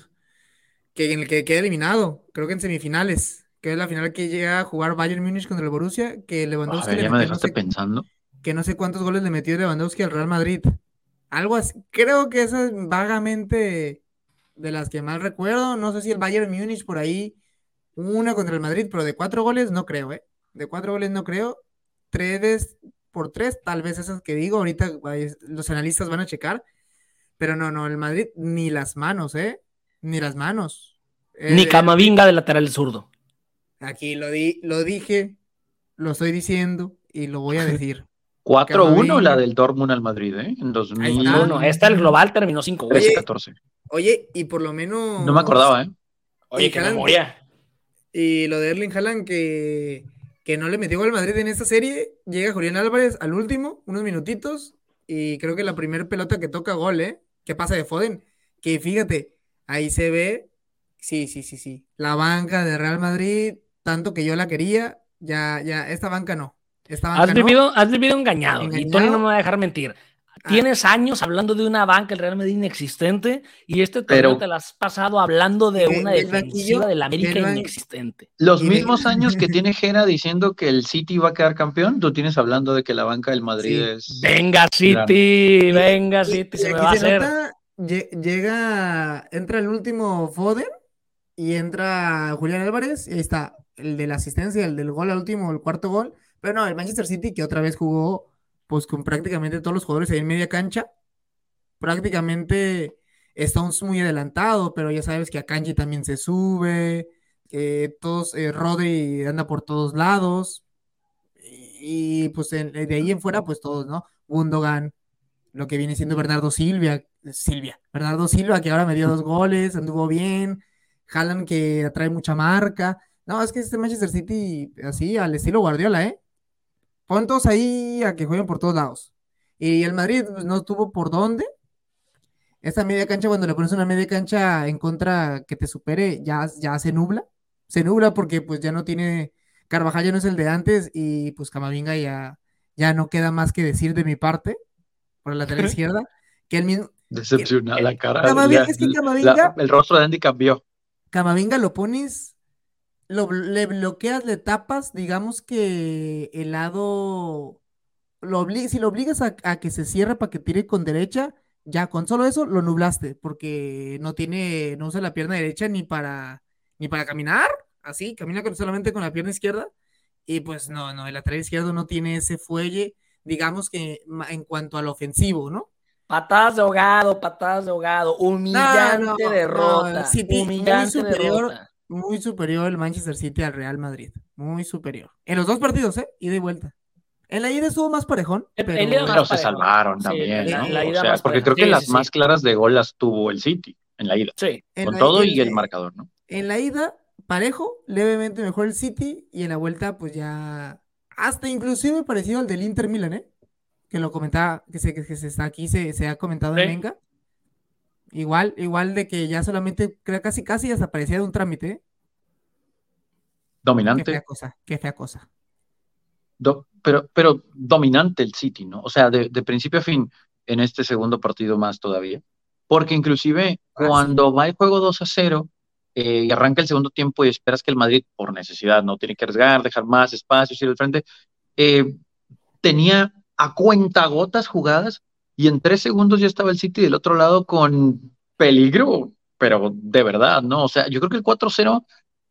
Speaker 2: que en el que queda eliminado, creo que en semifinales, que es la final que llega a jugar Bayern Múnich contra el Borussia, que Lewandowski
Speaker 3: ver, ya me
Speaker 2: metió no
Speaker 3: dejaste
Speaker 2: sé,
Speaker 3: pensando.
Speaker 2: que no sé cuántos goles le metió Lewandowski al Real Madrid. Algo así. Creo que esa es vagamente de las que más recuerdo. No sé si el Bayern Múnich por ahí, una contra el Madrid, pero de cuatro goles no creo, ¿eh? De cuatro goles no creo. Tres por tres, tal vez esas que digo, ahorita los analistas van a checar. Pero no, no, el Madrid ni las manos, ¿eh? Ni las manos.
Speaker 1: Ni
Speaker 2: Eh,
Speaker 1: Camavinga de lateral zurdo.
Speaker 2: Aquí lo, di, lo dije, lo estoy diciendo y lo voy a (laughs) decir.
Speaker 3: 4-1 la del Dortmund al Madrid, ¿eh? En 2001.
Speaker 1: Esta el global terminó 5
Speaker 2: Oye,
Speaker 3: 14.
Speaker 2: Oye, y por lo menos.
Speaker 3: No me acordaba, ¿eh?
Speaker 1: Oye,
Speaker 2: y
Speaker 1: qué memoria.
Speaker 2: Y lo de Erling Haaland que, que no le metió gol al Madrid en esta serie. Llega Julián Álvarez al último, unos minutitos. Y creo que la primera pelota que toca gol, ¿eh? Que pasa de Foden. Que fíjate, ahí se ve. Sí, sí, sí, sí. La banca de Real Madrid, tanto que yo la quería. Ya, ya, esta banca no. Esta banca
Speaker 1: Has
Speaker 2: no.
Speaker 1: vivido, has vivido engañado. Y. Tony no me va a dejar mentir.
Speaker 2: Ah.
Speaker 1: Tienes años hablando de una banca el Real Madrid inexistente y este torneo te la has pasado hablando de
Speaker 2: De-
Speaker 1: una
Speaker 2: del
Speaker 1: defensiva del América inexistente.
Speaker 3: Los
Speaker 2: Y de-
Speaker 3: mismos (laughs) años que tiene Jera diciendo que el City va a quedar campeón, tú tienes hablando de que la banca del Madrid
Speaker 2: Sí.
Speaker 3: es.
Speaker 1: Venga, City, venga, City,
Speaker 2: Y
Speaker 1: se me va a hacer.
Speaker 2: nota, llega, entra el último Foden y entra Julián Álvarez y ahí está, el de la asistencia, el del gol al último, el cuarto gol. Pero no, el Manchester City que otra vez jugó pues con prácticamente todos los jugadores ahí en media cancha. Prácticamente Stones muy adelantado, pero ya sabes que Akanji también se sube, que todos, eh, Rodri anda por todos lados. Y, pues de ahí en fuera, pues todos, ¿no? Gundogan, lo que viene siendo Bernardo Silvia, Silvia, Bernardo Silva, que ahora me dio dos goles, anduvo bien, Haaland que atrae mucha marca. No, es que este Manchester City, así, al estilo Guardiola, ¿eh? Pon todos ahí a que jueguen por todos lados. Y el Madrid pues, no tuvo por dónde. Esta media cancha, cuando le pones una media cancha en contra que te supere, ya, ya se nubla. Se nubla porque pues ya no tiene, Carvajal ya no es el de antes y pues Camavinga ya, ya no queda más que decir de mi parte, por la lateral (laughs) izquierda, que el mismo,
Speaker 3: Decepcionada la cara.
Speaker 2: Camavinga-
Speaker 3: la-
Speaker 2: es que
Speaker 3: la-
Speaker 2: Camavinga-
Speaker 3: el rostro de Andy cambió.
Speaker 2: Camavinga lo pones, lo, le bloqueas, le tapas, digamos que el lado, lo obli- si lo obligas a, a que se cierre para que tire con derecha, ya con solo eso lo nublaste, porque no tiene, no usa la pierna derecha ni para, ni para caminar, así, camina con- solamente con la pierna izquierda, y pues no, no, el lateral izquierdo no tiene ese fuelle, digamos que en cuanto al ofensivo, ¿no?
Speaker 1: Patadas de ahogado, patadas de ahogado, humillante
Speaker 2: No, no,
Speaker 1: derrota,
Speaker 2: no, City muy
Speaker 1: humillante
Speaker 2: superior.
Speaker 1: derrota.
Speaker 2: muy superior el Manchester City al Real Madrid. Muy superior. En los dos partidos, ¿eh? Ida y vuelta. En la ida estuvo más parejón.
Speaker 1: En-
Speaker 2: Pero,
Speaker 1: ida más
Speaker 3: Pero se
Speaker 1: parejo.
Speaker 3: salvaron también, ¿no?
Speaker 1: la ida
Speaker 3: o sea,
Speaker 1: más
Speaker 3: porque
Speaker 1: pareja.
Speaker 3: creo que
Speaker 1: Sí,
Speaker 3: las
Speaker 1: sí, sí.
Speaker 3: más claras de gol las tuvo el City en la ida.
Speaker 1: Sí.
Speaker 3: Con todo y el marcador, ¿no?
Speaker 2: En la ida, parejo, levemente mejor el City. Y en la vuelta, pues ya. Hasta inclusive parecido al del Inter Milan, ¿eh? Que lo comentaba, que se, que se está aquí, se, se ha comentado en
Speaker 1: Sí.
Speaker 2: Venga. Igual, igual de que ya solamente, creo casi casi hasta parecía de un trámite, ¿eh? Qué
Speaker 3: Dominante.
Speaker 2: fea cosa, qué fea cosa.
Speaker 3: Do- pero, pero dominante el City, ¿no? O sea, de, de principio a fin, en este segundo partido más todavía. Porque inclusive
Speaker 2: Ah, sí.
Speaker 3: cuando va el juego 2 a 0 eh, y arranca el segundo tiempo y esperas que el Madrid, por necesidad, no tiene que arriesgar, dejar más espacios, ir al frente, eh, tenía a cuentagotas jugadas y en tres segundos ya estaba el City del otro lado con peligro, pero de verdad, ¿no? O sea, yo creo que el 4-0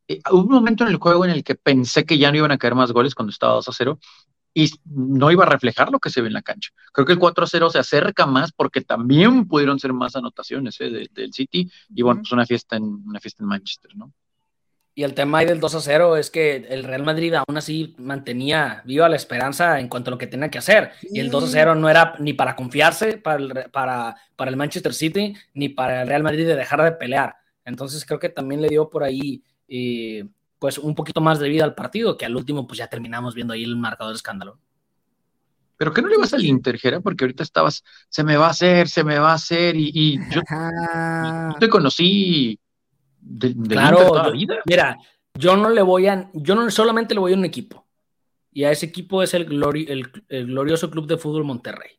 Speaker 3: eh, hubo un momento en el juego en el que pensé que ya no iban a caer más goles cuando estaba 2 a 0 y no iba a reflejar lo que se ve en la cancha. Creo que el 4 a 0 se acerca más porque también pudieron ser más anotaciones ¿eh? de- del City y bueno, pues una fiesta en, una fiesta en Manchester, ¿no?
Speaker 1: Y el tema ahí del 2 a 0 es que el Real Madrid aún así mantenía viva la esperanza en cuanto a lo que tenía que hacer. Y el 2 a 0 no era ni para confiarse para el, para, para el Manchester City, ni para el Real Madrid de dejar de pelear. Entonces creo que también le dio por ahí eh, pues un poquito más de vida al partido, que al último pues ya terminamos viendo ahí el marcador escándalo.
Speaker 3: Pero que no le vas al Inter, Jera? Porque ahorita estabas, se me va a hacer, se me va a hacer y, y yo, yo te conocí de, del
Speaker 1: Claro,
Speaker 3: Inter toda la
Speaker 1: yo-
Speaker 3: vida.
Speaker 1: mira, yo no le voy a, yo no solamente le voy a un equipo. Y a ese equipo es el, glori- el, el glorioso Club de Fútbol Monterrey.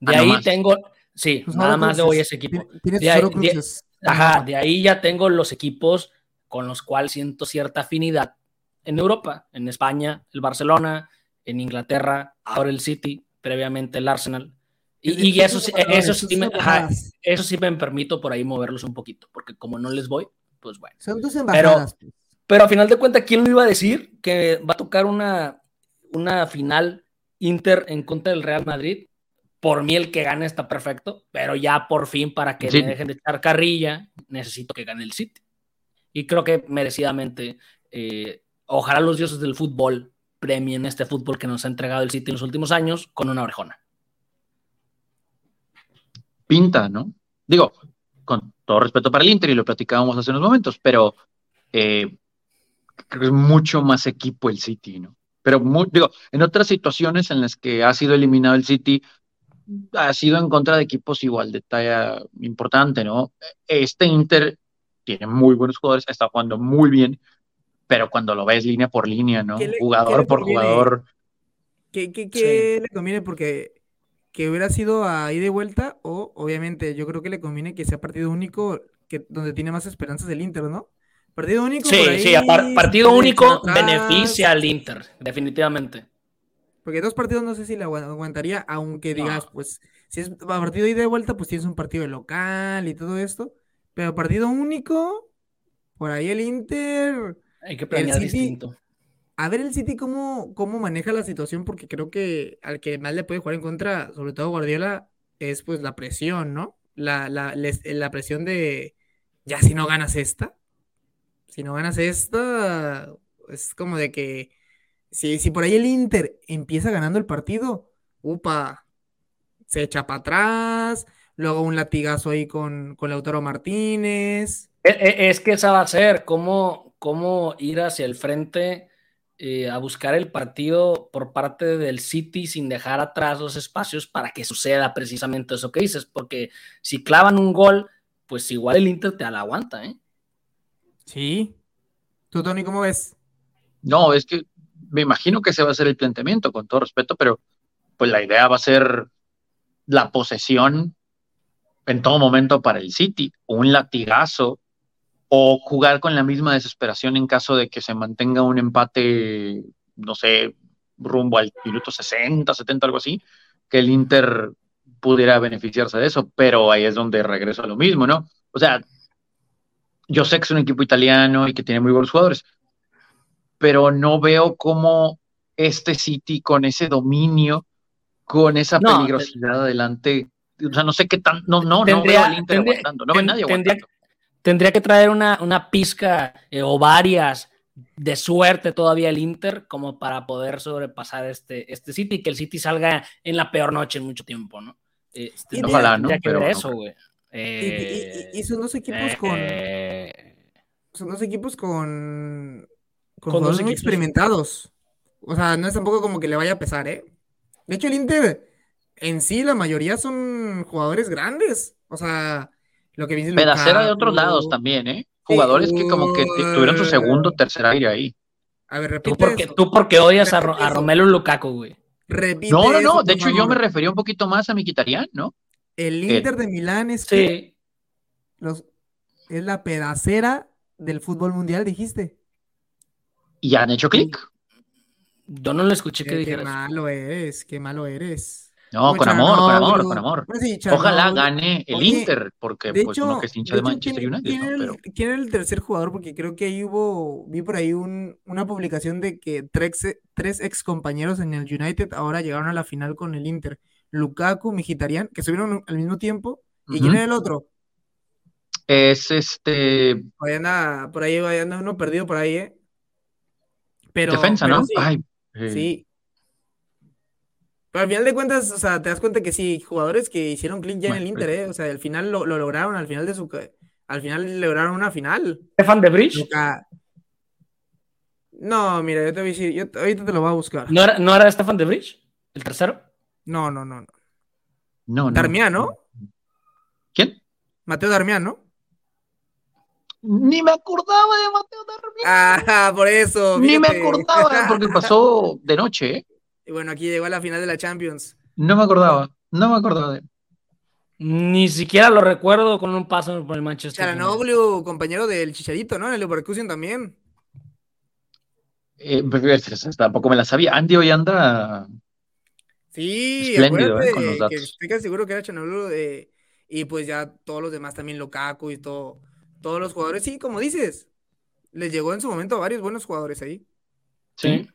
Speaker 1: De
Speaker 3: Ah,
Speaker 1: ahí tengo, sí,
Speaker 2: tus
Speaker 1: nada más le voy a ese equipo. De ahí- de-. Ajá, de ahí ya tengo los equipos con los cuales siento cierta afinidad en Europa, en España, el Barcelona, en Inglaterra, ahora el City, previamente el Arsenal. Y, y eso, sí- eso, sí me, ajá, eso sí me permito por ahí moverlos un poquito, porque como no les voy, pues bueno.
Speaker 2: Son tus embajadas. pues.
Speaker 1: Pero a final de cuentas, ¿quién lo iba a decir que va a tocar una, una final Inter en contra del Real Madrid? Por mí el que gane está perfecto, pero ya por fin para que
Speaker 3: Sí.
Speaker 1: me dejen de echar carrilla, necesito que gane el City. Y creo que merecidamente, eh, ojalá los dioses del fútbol premien este fútbol que nos ha entregado el City en los últimos años con una orejona.
Speaker 3: Pinta, ¿no? Digo, con todo respeto para el Inter y lo platicábamos hace unos momentos, pero eh, creo que es mucho más equipo el City, ¿no? Pero digo, en otras situaciones en las que ha sido eliminado el City, ha sido en contra de equipos igual de talla importante, ¿no? Este Inter tiene muy buenos jugadores, está jugando muy bien, pero cuando lo ves línea por línea, ¿no? jugador por jugador.
Speaker 2: ¿Qué, qué, le conviene? Porque que hubiera sido ahí de vuelta, o obviamente yo creo que le conviene que sea partido único, que donde tiene más esperanzas el Inter, ¿no? Partido único.
Speaker 1: Sí, sí, partido único beneficia al Inter, definitivamente.
Speaker 2: Porque dos partidos no sé si le aguantaría, aunque digas, pues, si es partido ida de vuelta, pues tienes un partido de local y todo esto. Pero partido único, por ahí el Inter.
Speaker 1: Hay que planear distinto.
Speaker 2: A ver el City cómo, cómo maneja la situación, porque creo que al que más le puede jugar en contra, sobre todo Guardiola, es pues la presión, ¿no? La, la, la presión de ya si no ganas esta, si no ganas esta, es como de que si, si por ahí el Inter empieza ganando el partido, upa, se echa para atrás, luego un latigazo ahí con, con Lautaro Martínez.
Speaker 1: E, e, es, que esa va a ser, cómo, cómo ir hacia el frente eh, a buscar el partido por parte del City sin dejar atrás los espacios para que suceda precisamente eso que dices, porque si clavan un gol, pues igual el Inter te la aguanta, ¿eh?
Speaker 2: Sí. ¿Tú, Tony, cómo ves?
Speaker 3: No, es que me imagino que ese va a ser el planteamiento, con todo respeto, pero pues la idea va a ser la posesión en todo momento para el City, un latigazo o jugar con la misma desesperación en caso de que se mantenga un empate, no sé, rumbo al minuto 60, 70, algo así, que el Inter pudiera beneficiarse de eso, pero ahí es donde regreso a lo mismo, ¿no? O sea, yo sé que es un equipo italiano y que tiene muy buenos jugadores, pero no veo cómo este City con ese dominio, con esa peligrosidad adelante, o sea, no sé qué tan, no, no, no veo al Inter aguantando, no veo nadie aguantando.
Speaker 1: Tendría, que traer una, una pizca eh, o varias de suerte todavía el Inter como para poder sobrepasar este, este City y que el City salga en la peor noche en mucho tiempo, ¿no?
Speaker 3: Este, Ojalá, ¿no?
Speaker 1: Pero eso, güey.
Speaker 2: y, son dos equipos con. Eh, son dos equipos con. Con, dos experimentados. O sea, no es tampoco como que le vaya a pesar, ¿eh? De hecho, el Inter en sí, la mayoría son jugadores grandes. O sea, lo que dice
Speaker 3: Pedacera de otros lados también, ¿eh? Jugadores que como que tuvieron su segundo o tercer aire ahí.
Speaker 1: A ver, repite. Tú porque, tú porque odias a, a, Romelu Lukaku, güey.
Speaker 3: no, no, no. De hecho, yo me refería un poquito más a Miquitarian, ¿no?
Speaker 2: El Inter de Milán es que los, es la pedacera del fútbol mundial, dijiste.
Speaker 3: ¿Y han hecho clic?
Speaker 1: Yo no lo escuché que dijeras.
Speaker 2: Qué malo eres, qué malo eres.
Speaker 3: No, con amor, con amor, con amor. Ojalá gane el Inter, porque pues uno que es hincha de, Manchester United. ¿quién,
Speaker 2: era el tercer jugador? Porque creo que ahí hubo, vi por ahí un, una publicación de que tres, tres ex compañeros en el United ahora llegaron a la final con el Inter. Lukaku, Mijitarian, que subieron al mismo tiempo. ¿Y quién era el otro?
Speaker 3: Es este.
Speaker 2: Por ahí anda, por ahí anda uno perdido por ahí, ¿eh?
Speaker 3: Pero, Defensa, ¿no?
Speaker 2: Sí, Ay, sí. Pero al final de cuentas, o sea, te das cuenta que sí, jugadores que hicieron clic ya en el Inter, ¿eh? O sea, al final lo, lo, lograron, al final de su. Al final lograron una final.
Speaker 1: ¿Stefan de Bridge?
Speaker 2: No, mira, yo te voy a decir, yo, ahorita te lo voy a buscar.
Speaker 1: ¿No era, ¿no era Stefan de Bridge? ¿El tercero?
Speaker 2: No, no, no.
Speaker 3: No, no.
Speaker 2: Darmian, ¿no?
Speaker 3: ¿Quién?
Speaker 2: Mateo Darmian, ¿no?
Speaker 3: Ni me acordaba de Mateo Darmian.
Speaker 2: Ah, por eso.
Speaker 3: Ni me acordaba porque pasó de noche, ¿eh?
Speaker 2: Y bueno, aquí llegó a la final de la Champions.
Speaker 3: No me acordaba, no me acordaba de
Speaker 1: Ni siquiera lo recuerdo con un paso por el Manchester.
Speaker 2: Charanoglu, compañero del Chicharito, ¿no? En el Leverkusen también.
Speaker 3: Eh, pues, tampoco me la sabía. Andy hoy anda
Speaker 2: Sí, espléndido eh, con los datos. Que estoy casi seguro que era Chanablu eh, y pues ya todos los demás también Lukaku y todo, todos los jugadores, sí, como dices, les llegó en su momento a varios buenos jugadores ahí.
Speaker 1: Sí.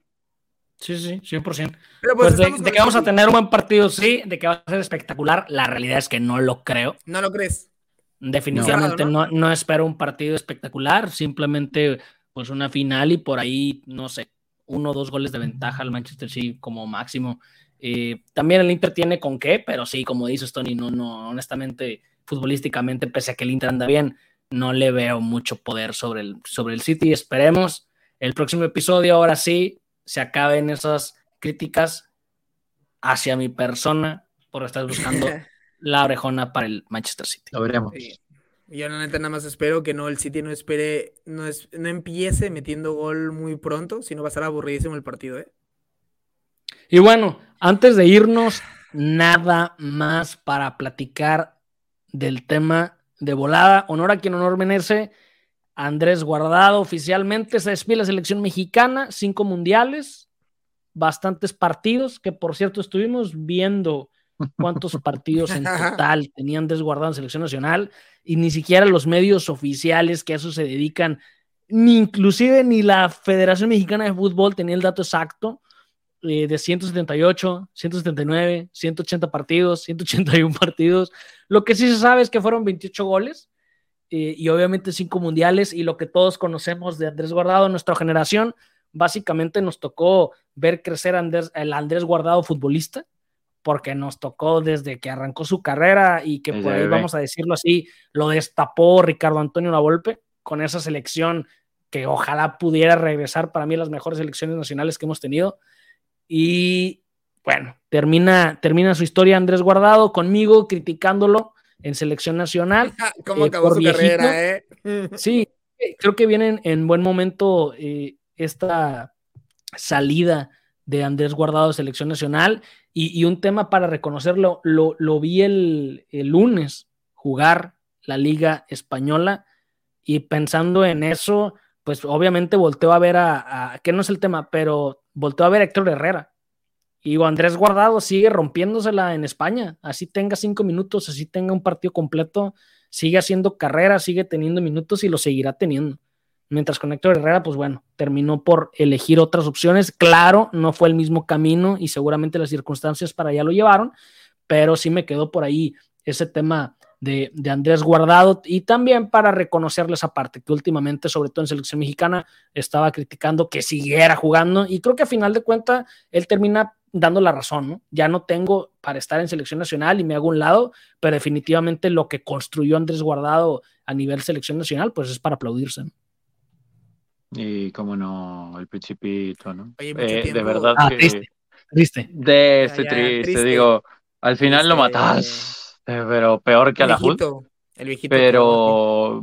Speaker 1: Sí, sí, 100%. Pero pues, pues de, que vamos a tener un buen partido, sí, de que va a ser espectacular, la realidad es que no lo creo.
Speaker 2: ¿No lo crees?
Speaker 1: Definitivamente no, no espero un partido espectacular, simplemente pues una final y por ahí, no sé, uno o dos goles de ventaja al Manchester City como máximo. Eh, también el Inter tiene con qué, pero sí, como dices Tony, no, no, honestamente, futbolísticamente, pese a que el Inter anda bien, no le veo mucho poder sobre el, sobre el City. Esperemos el próximo episodio, ahora sí, se acaben esas críticas hacia mi persona por estar buscando (laughs) la orejona para el Manchester City.
Speaker 3: Lo veremos.
Speaker 2: Yo la neta nada más espero que no el City no espere, no, es, no empiece metiendo gol muy pronto, sino va a estar aburridísimo el partido, ¿eh?
Speaker 1: Y bueno, antes de irnos, nada más para platicar del tema de volada. Honor a quien honor merece. Andrés Guardado oficialmente se despide la selección mexicana, cinco mundiales, bastantes partidos, que por cierto estuvimos viendo cuántos (laughs) partidos en total tenían desguardado en selección nacional y ni siquiera los medios oficiales que a eso se dedican, ni inclusive ni la Federación Mexicana de Fútbol tenía el dato exacto eh, de 178, 179, 180 partidos, 181 partidos. Lo que sí se sabe es que fueron 28 goles eh, y obviamente 5 mundiales y lo que todos conocemos de Andrés Guardado, nuestra generación, básicamente nos tocó ver crecer a Andrés, el Andrés Guardado futbolista, porque nos tocó desde que arrancó su carrera y que por ahí, vamos a decirlo así, lo destapó Ricardo Antonio Lavolpe con esa selección que ojalá pudiera regresar para mí las mejores selecciones nacionales que hemos tenido. Y bueno, termina, termina su historia Andrés Guardado conmigo criticándolo en selección nacional. (laughs)
Speaker 2: ¿Cómo eh, acabó su carrera, eh? (laughs)
Speaker 1: sí, creo que viene en buen momento eh, esta salida de Andrés Guardado de selección nacional y, un tema para reconocerlo, lo, vi el, lunes jugar la liga española y pensando en eso, pues obviamente volteó a ver a, a que no es el tema, pero volteó a ver a Héctor Herrera. Y Andrés Guardado sigue rompiéndosela en España. Así tenga cinco minutos, así tenga un partido completo, sigue haciendo carrera, sigue teniendo minutos y lo seguirá teniendo. Mientras con Héctor Herrera, pues bueno, terminó por elegir otras opciones. Claro, no fue el mismo camino y seguramente las circunstancias para allá lo llevaron, pero sí me quedó por ahí ese tema de, Andrés Guardado y también para reconocerle esa parte que últimamente, sobre todo en selección mexicana, estaba criticando que siguiera jugando y creo que a final de cuentas él termina dando la razón, ¿no? Ya no tengo para estar en selección nacional y me hago un lado, pero definitivamente lo que construyó Andrés Guardado a nivel selección nacional, pues es para aplaudirse.
Speaker 3: Y como no, el principito, ¿no? Eh, de verdad
Speaker 1: ah, triste, triste.
Speaker 3: De este triste, digo, al final lo matas eh, pero peor que a la Hulk. El viejito. Pero,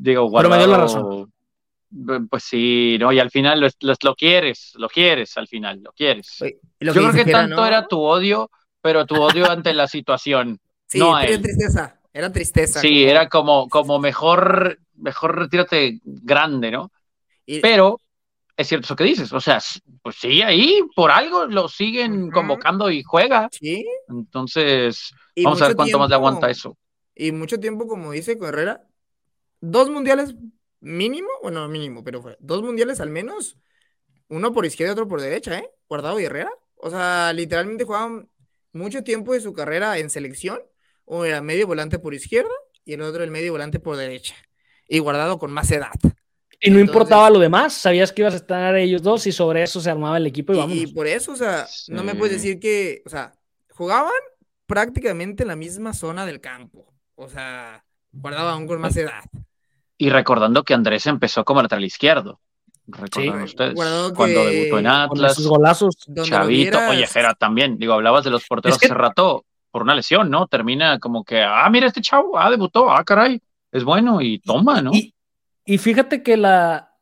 Speaker 3: digo, guardado, la razón. Pues sí, ¿no? Y al final lo, lo, quieres, lo quieres al final, lo quieres. Yo creo que tanto era tu odio, pero tu odio ante la situación. (laughs)
Speaker 2: Sí, no era tristeza, era tristeza.
Speaker 3: Sí, era como, como mejor, mejor retírate grande, ¿no? Pero es cierto eso que dices, o sea, pues sí, ahí por algo lo siguen convocando y juega. Sí. Entonces, vamos a ver cuánto más le aguanta eso.
Speaker 2: Y mucho tiempo, como dice Correra, dos mundiales mínimo, bueno, mínimo, pero fue dos mundiales al menos, uno por izquierda y otro por derecha, ¿eh? Guardado y Herrera. O sea, literalmente jugaban mucho tiempo de su carrera en selección, uno era medio volante por izquierda y el otro el medio volante por derecha. Y guardado con más edad.
Speaker 1: Y no importaba lo demás, sabías que ibas a estar ellos dos y sobre eso se armaba el equipo y vamos.
Speaker 2: Y, por eso, o sea, no me puedes decir que, o sea, jugaban prácticamente en la misma zona del campo. O sea, guardaban aún con más edad.
Speaker 3: Y recordando que Andrés empezó como lateral izquierdo. Recuerdan ustedes. Cuando debutó en Atlas.
Speaker 1: Sus golazos.
Speaker 3: Chavito, oye, Jera también. Digo, hablabas de los porteros hace rato por una lesión, ¿no? Termina como que, ah, mira este chavo, ah, debutó, ah, caray, es bueno y toma, ¿no?
Speaker 1: Y fíjate que la,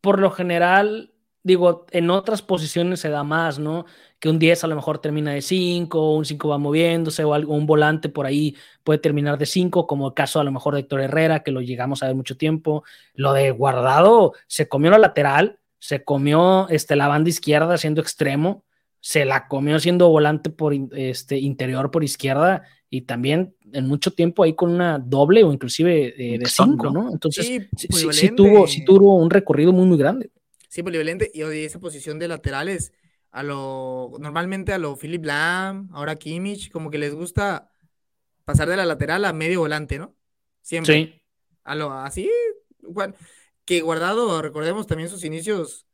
Speaker 1: por lo general, digo, en otras posiciones se da más, ¿no? Que un 10 a lo mejor termina de 5, un 5 va moviéndose, o algo, un volante por ahí puede terminar de 5, como el caso a lo mejor de Héctor Herrera, que lo llegamos a ver mucho tiempo. Lo de Guardado, se comió la lateral, se comió este, la banda izquierda siendo extremo, se la comió siendo volante por este, interior por izquierda y también en mucho tiempo ahí con una doble o inclusive eh, de cinco, ¿no? Entonces sí, tuvo, sí tuvo un recorrido muy, muy grande.
Speaker 2: Sí, polivalente. Y esa posición de laterales, a lo, normalmente a lo Philip Lam, ahora Kimmich, como que les gusta pasar de la lateral a medio volante, ¿no? Siempre. Sí. A lo así, que guardado, recordemos también sus inicios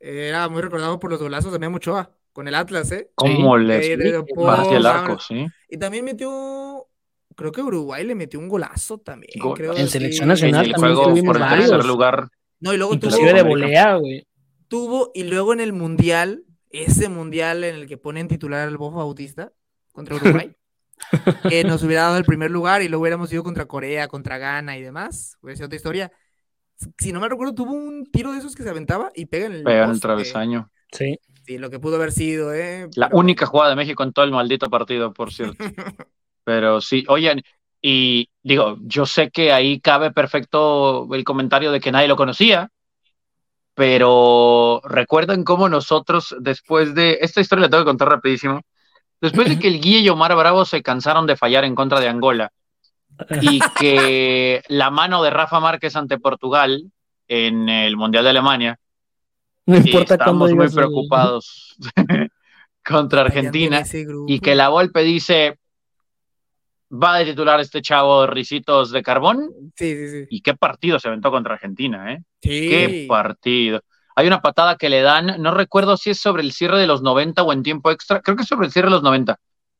Speaker 2: era muy recordado por los golazos de Memo Ochoa con el Atlas, ¿eh?
Speaker 3: ¿Cómo
Speaker 2: Sí,
Speaker 3: le
Speaker 2: de- de-
Speaker 3: partía el arco, sí?
Speaker 2: Y también metió, creo que Uruguay le metió un golazo también.
Speaker 3: Gol.
Speaker 2: creo,
Speaker 1: En
Speaker 2: sí.
Speaker 1: selección
Speaker 3: En
Speaker 1: nacional
Speaker 3: el
Speaker 1: también
Speaker 3: juego por el tercer lugar.
Speaker 2: No, y luego tuvo,
Speaker 1: Inclusive de
Speaker 3: América.
Speaker 1: volea, güey.
Speaker 2: tuvo, y luego en el Mundial, ese Mundial en el que ponen titular al Bofo Bautista contra Uruguay, (laughs) que nos hubiera dado el primer lugar y luego hubiéramos ido contra Corea, contra Ghana y demás, hubiera sido otra historia. Si no me recuerdo, tuvo un tiro de esos que se aventaba y pega en el,
Speaker 3: Pega en el travesaño.
Speaker 1: Sí.
Speaker 2: Sí, lo que pudo haber sido, ¿eh?
Speaker 3: La
Speaker 2: Pero-
Speaker 3: única jugada de México en todo el maldito partido, por cierto. (laughs) Pero sí, oigan, y digo, yo sé que ahí cabe perfecto el comentario de que nadie lo conocía, pero recuerden cómo nosotros, después de. Esta historia la tengo que contar rapidísimo. Después de que el Guille y Omar Bravo se cansaron de fallar en contra de Angola y (laughs) que la mano de Rafa Márquez ante Portugal en el Mundial de Alemania,
Speaker 1: No importa
Speaker 3: estamos muy preocupados (laughs) contra Argentina y que la Volpe dice va de titular este chavo Ricitos de Carbón
Speaker 2: Sí, sí, sí.
Speaker 3: y qué partido se aventó contra Argentina, ¿eh?
Speaker 2: Sí.
Speaker 3: Qué partido. Hay una patada que le dan, no recuerdo si es sobre el cierre de los 90 o en tiempo extra, creo que es sobre el cierre de los 90.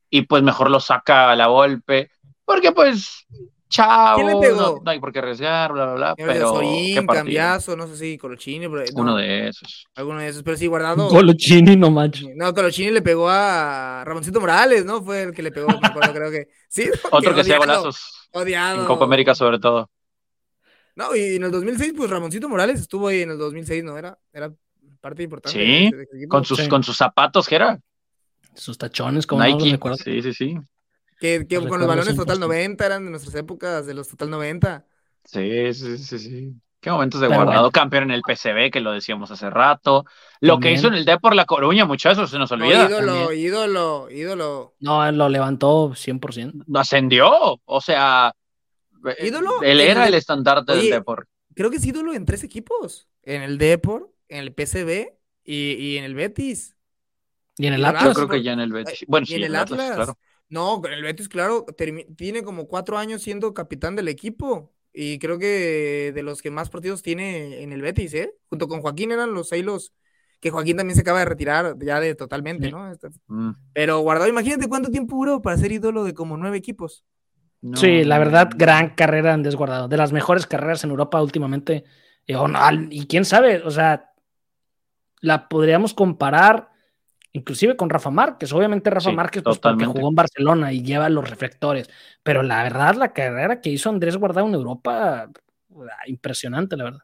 Speaker 3: Y pues mejor lo saca a la Volpe, porque pues chao,
Speaker 2: ¿Quién le pegó?
Speaker 3: no, no hay por qué arriesgar, bla, bla, bla,
Speaker 2: Pero
Speaker 3: pero qué
Speaker 2: Sorín,
Speaker 3: partido.
Speaker 2: Cambiazo, no sé si Colochini, pero- no,
Speaker 3: Uno de esos.
Speaker 2: alguno de esos, pero sí, guardado.
Speaker 1: Colochini, no manches.
Speaker 2: No, Colochini le pegó a Ramoncito Morales, ¿no? Fue el que le pegó, me acuerdo, creo que. Sí, (laughs)
Speaker 3: Otro que hacía golazos
Speaker 2: Odiado.
Speaker 3: en Copa América sobre todo.
Speaker 2: No, y en el 2006, pues Ramoncito Morales estuvo ahí en el 2006, ¿no? Era, era parte importante.
Speaker 3: Sí,
Speaker 2: de de.
Speaker 3: Con sus,
Speaker 1: Sí.
Speaker 3: con sus zapatos, que era?
Speaker 1: Sus tachones, como no
Speaker 3: Nike.
Speaker 1: recuerdo.
Speaker 3: Sí, sí, sí.
Speaker 2: Que, con los balones Total
Speaker 1: 100%.
Speaker 2: 90 eran de nuestras épocas, de los Total 90.
Speaker 3: Sí, sí, sí, sí. Qué momentos de
Speaker 1: Pero
Speaker 3: guardado.
Speaker 1: bueno.
Speaker 3: Campeón en el PCB, que lo decíamos hace rato. Lo que hizo en el D por La Coruña, muchachos, se nos
Speaker 2: No,
Speaker 3: olvida.
Speaker 2: ídolo,
Speaker 1: también.
Speaker 2: ídolo, ídolo.
Speaker 1: No, él lo levantó 100%.
Speaker 3: Ascendió. O sea, eh,
Speaker 2: ¿Ídolo?
Speaker 3: él era
Speaker 2: el-
Speaker 3: el estandarte
Speaker 2: Oye,
Speaker 3: del Depor.
Speaker 2: Creo que es ídolo en tres equipos. En el Depor, en el PCB y, y en el Betis.
Speaker 1: Y en el Atlas.
Speaker 3: Yo creo que ya en el Betis. Bueno,
Speaker 2: y
Speaker 3: sí,
Speaker 2: en
Speaker 3: en
Speaker 2: el
Speaker 3: el Atlas,
Speaker 2: Atlas.
Speaker 3: claro.
Speaker 2: No, con el Betis, claro, tiene como cuatro años siendo capitán del equipo. Y creo que de los que más partidos tiene en el Betis, ¿eh? Junto con Joaquín eran los seis los que Joaquín también se acaba de retirar ya de totalmente,
Speaker 1: Sí.
Speaker 2: ¿no? Este-
Speaker 3: Mm,
Speaker 2: Pero guardado, imagínate cuánto tiempo duró para ser ídolo de como nueve equipos.
Speaker 3: no.
Speaker 1: Sí, la verdad, gran carrera de Andrés Guardado. De las mejores carreras en Europa últimamente. Y, no, al- y quién sabe, o sea, la podríamos comparar inclusive con Rafa Márquez. Obviamente Rafa
Speaker 3: Sí,
Speaker 1: Márquez, pues porque jugó en Barcelona y lleva los reflectores. Pero la verdad, la carrera que hizo Andrés Guardado en Europa, ah, impresionante, la verdad.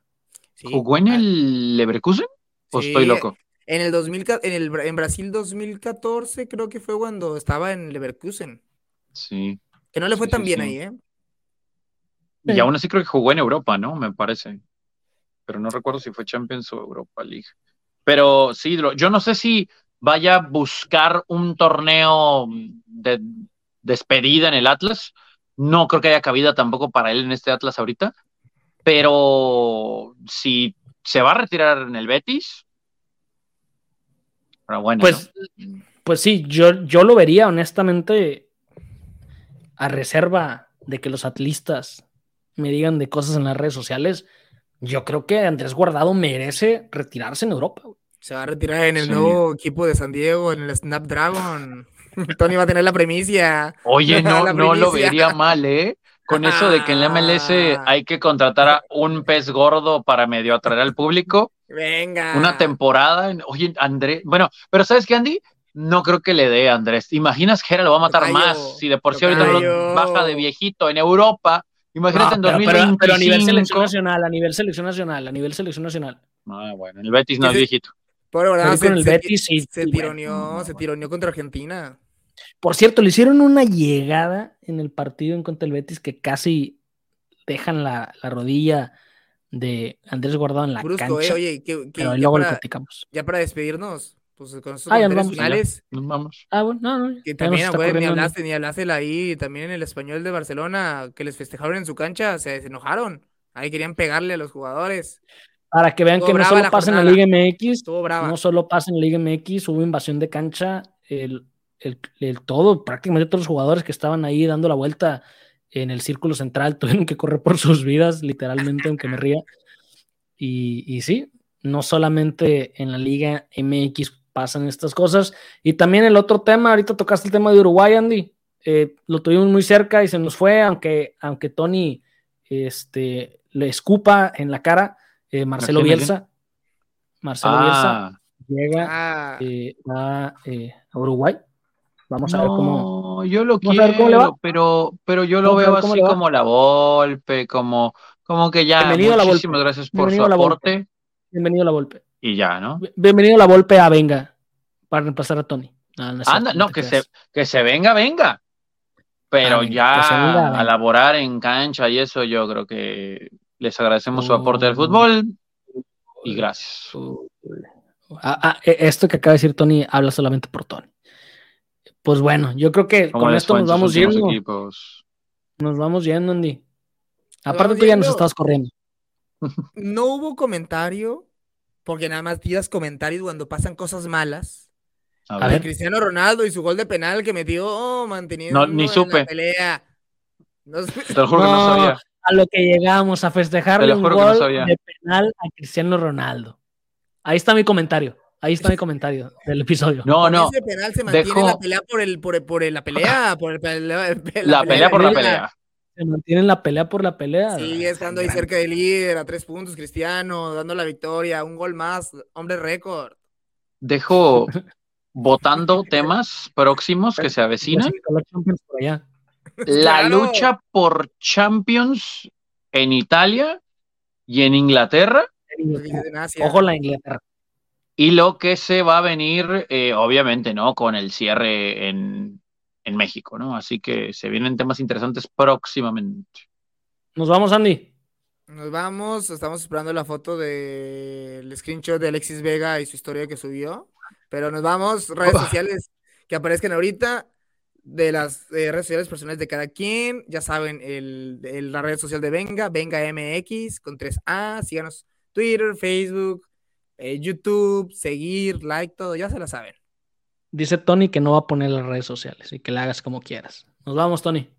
Speaker 2: Sí.
Speaker 3: ¿Jugó en el Leverkusen? ¿O
Speaker 2: sí,
Speaker 3: estoy loco?
Speaker 2: En el 2000, ca- en el en Brasil 2014 creo que fue cuando estaba en Leverkusen.
Speaker 3: Sí.
Speaker 2: Que no le fue
Speaker 3: Sí,
Speaker 2: tan
Speaker 3: sí,
Speaker 2: bien
Speaker 3: sí.
Speaker 2: ahí, ¿eh?
Speaker 3: Y aún así creo que jugó en Europa, ¿no? Me parece. Pero no recuerdo si fue Champions o Europa League. Pero sí, lo- yo no sé si vaya a buscar un torneo de despedida en el Atlas. No creo que haya cabida tampoco para él en este Atlas ahorita. Pero si se va a retirar en el Betis, pero bueno.
Speaker 1: Pues,
Speaker 3: ¿no?
Speaker 1: pues sí, yo, yo lo vería honestamente a reserva de que los atlistas me digan de cosas en las redes sociales. Yo creo que Andrés Guardado merece retirarse en Europa. güey.
Speaker 2: Se va a retirar en el
Speaker 3: Sí.
Speaker 2: nuevo equipo de San Diego, en el Snapdragon. (laughs) Tony va a tener la premicia.
Speaker 3: Oye, (laughs) no, no lo
Speaker 2: primicia.
Speaker 3: vería mal, ¿eh? Con eso de que en la MLS
Speaker 2: Ah.
Speaker 3: hay que contratar a un pez gordo para medio atraer al público,
Speaker 2: Venga.
Speaker 3: una temporada. en- Oye, Andrés, bueno, pero ¿sabes qué, Andy? No creo que le dé a Andrés. ¿Te imaginas que era lo va a matar
Speaker 2: Tocayo,
Speaker 3: más? Si de por sí ahorita no baja de viejito en Europa. Imagínate en
Speaker 1: No, pero, pero-
Speaker 3: 2025.
Speaker 1: pero a nivel selección nacional, a nivel selección nacional, a nivel selección nacional.
Speaker 3: Ah, bueno, el Betis no es viejito.
Speaker 1: Pero con el
Speaker 2: se,
Speaker 1: Betis
Speaker 2: se
Speaker 1: sí,
Speaker 2: tironeó,
Speaker 1: bueno.
Speaker 2: se tironeó contra Argentina.
Speaker 1: Por cierto, le hicieron una llegada en el partido en contra el Betis que casi dejan la, la rodilla de Andrés Guardado en la
Speaker 2: Brusco,
Speaker 1: cancha.
Speaker 2: eh. Oye, que, que
Speaker 1: pero luego lo
Speaker 2: para,
Speaker 1: platicamos.
Speaker 2: ya para despedirnos, pues con estos
Speaker 1: Ah, vamos.
Speaker 2: finales,
Speaker 3: Nos vamos.
Speaker 1: Ah, bueno, no, no.
Speaker 2: que también, güey, ni hablaste, ni hablaste la ahí, también en el español de Barcelona, que les festejaron en su cancha, se, se enojaron. Ahí querían pegarle a los jugadores.
Speaker 1: Para que vean
Speaker 2: Estuvo
Speaker 1: que no solo
Speaker 2: la
Speaker 1: pasa en la. Liga MX, no solo pasa en la Liga MX, hubo invasión de cancha, el, el- el todo, prácticamente todos los jugadores que estaban ahí dando la vuelta en el círculo central (laughs) tuvieron que correr por sus vidas, literalmente, aunque me ría. Y, y sí, no solamente en la Liga MX pasan estas cosas. Y también el otro tema, ahorita tocaste el tema de Uruguay, Andy. Eh, lo tuvimos muy cerca y se nos fue, aunque, aunque Tony este, le escupa en la cara, eh, Marcelo Bielsa. Marcelo
Speaker 3: Ah,
Speaker 1: Bielsa llega
Speaker 2: Ah,
Speaker 1: eh, a, eh, a Uruguay. Vamos a ver cómo.
Speaker 3: no, yo lo
Speaker 1: Vamos a ver cómo le va.
Speaker 3: quiero, pero, pero yo lo veo así como la Volpe, como, como que ya,
Speaker 1: Bienvenido a la
Speaker 3: muchísimas gracias por su
Speaker 1: la
Speaker 3: aporte
Speaker 1: Bienvenido a la Volpe.
Speaker 3: y ya, ¿no?
Speaker 1: Bienvenido a la Volpe a Venga para reemplazar a Tony. No, no es
Speaker 3: Anda, no, que se, que se venga, venga. Pero
Speaker 1: Ah,
Speaker 3: ya
Speaker 1: venga.
Speaker 3: a laborar en cancha y eso, yo creo que les agradecemos su aporte al
Speaker 1: Oh.
Speaker 3: fútbol y gracias.
Speaker 1: Uy. Ah, ah, e- esto que acaba de decir Tony habla solamente por Tony. Pues bueno, yo creo que
Speaker 3: ¿Cómo
Speaker 1: con esto nos vamos yendo.
Speaker 3: equipos?
Speaker 1: Nos vamos yendo, Andy. Aparte tú ya nos estabas corriendo. (laughs)
Speaker 2: no hubo comentario, porque nada más tiras comentarios cuando pasan cosas malas.
Speaker 3: A
Speaker 1: A
Speaker 3: ver.
Speaker 2: Cristiano Ronaldo y su gol de penal que metió oh, manteniendo
Speaker 3: No, ni
Speaker 2: en
Speaker 3: supe.
Speaker 2: la pelea. No sé.
Speaker 3: Te lo juro que no
Speaker 1: No,
Speaker 3: sabía.
Speaker 1: A lo que llegamos a festejarle un
Speaker 3: no
Speaker 1: gol
Speaker 3: sabía.
Speaker 1: de penal a Cristiano Ronaldo. Ahí está mi comentario. Ahí está mi comentario del episodio.
Speaker 3: No, no.
Speaker 2: ese penal se mantiene
Speaker 3: dejó-
Speaker 2: la pelea por el, por, el- por el- la pelea, por el, pelea-
Speaker 3: La pelea por la pelea.
Speaker 1: Se mantienen la pelea por la pelea.
Speaker 2: Sigue estando ahí cerca del líder, a tres puntos, Cristiano, dando la victoria, un gol más, hombre récord.
Speaker 3: Dejo votando temas próximos que se avecinan.
Speaker 1: Sí, por allá. (laughs)
Speaker 3: La
Speaker 2: Claro.
Speaker 3: lucha por Champions en Italia y en Inglaterra.
Speaker 1: Ojo la Inglaterra.
Speaker 3: y lo que se va a venir, eh, obviamente, ¿no? Con el cierre en, en México, ¿no? Así que se vienen temas interesantes próximamente.
Speaker 1: Nos vamos, Andy.
Speaker 2: Nos vamos, estamos esperando la foto del screenshot de Alexis Vega y su historia que subió. Pero nos vamos, redes
Speaker 3: Uf.
Speaker 2: sociales que aparezcan ahorita, de las eh, redes sociales personales de cada quien. Ya saben, el, el- la red social de Venga, Venga MX con 3A. Síganos Twitter, Facebook, eh, YouTube, seguir, like, todo, ya se la saben.
Speaker 1: Dice Tony que no va a poner las redes sociales y que la hagas como quieras. Nos vamos, Tony.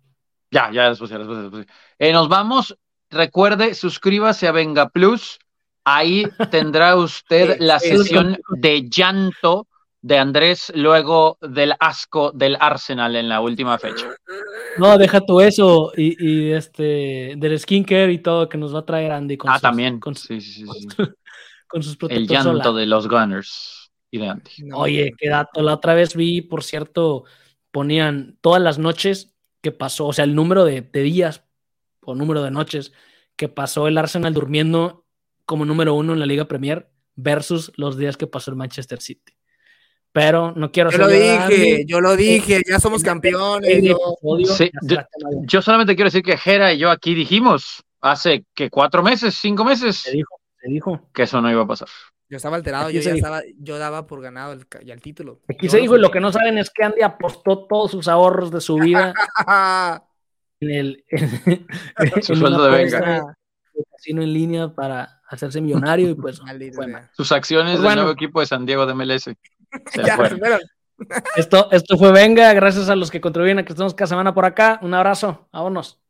Speaker 3: Ya, ya, después, ya, después, después. Eh, nos vamos. Recuerde, suscríbase a Venga Plus. Ahí tendrá usted (laughs) la sesión de llanto de Andrés luego del asco del Arsenal en la última fecha.
Speaker 1: No, deja tú eso y, y este del skincare y todo que nos va a traer Andy con
Speaker 3: Ah,
Speaker 1: sus,
Speaker 3: también.
Speaker 1: con,
Speaker 3: Sí, sí, sí, (laughs)
Speaker 1: con sus
Speaker 3: El llanto de los Gunners y de Andy.
Speaker 1: Oye, qué dato. La otra vez vi, por cierto, ponían todas las noches que pasó, o sea, el número de, de días o número de noches que pasó el Arsenal durmiendo como número uno en la Liga Premier versus los días que pasó el Manchester City. Pero no quiero
Speaker 2: Yo lo dije,
Speaker 1: Andy.
Speaker 2: yo lo dije, ya somos campeones. Yo-
Speaker 3: Sí, yo-. Yo solamente quiero decir que Jera y yo aquí dijimos hace que cuatro meses, cinco meses,
Speaker 1: Se dijo, se dijo.
Speaker 3: que eso no iba a pasar.
Speaker 2: Yo estaba alterado,
Speaker 1: Aquí
Speaker 2: yo ya estaba, yo daba por ganado el, ya el título.
Speaker 1: Aquí
Speaker 2: Yo
Speaker 1: se
Speaker 2: no
Speaker 1: dijo, y lo que no saben es que Andy apostó todos sus ahorros de su vida (laughs) en el en,
Speaker 3: Su
Speaker 1: en
Speaker 3: sueldo de Venga.
Speaker 1: casino en línea para hacerse millonario y pues (laughs) mal.
Speaker 3: Sus acciones
Speaker 1: Pues
Speaker 3: del
Speaker 1: bueno.
Speaker 3: nuevo equipo de San Diego de MLS. Se
Speaker 2: Ya,
Speaker 3: fueron.
Speaker 1: esto, esto fue Venga, gracias a los que contribuyen a que estemos cada semana por acá. Un abrazo, vámonos.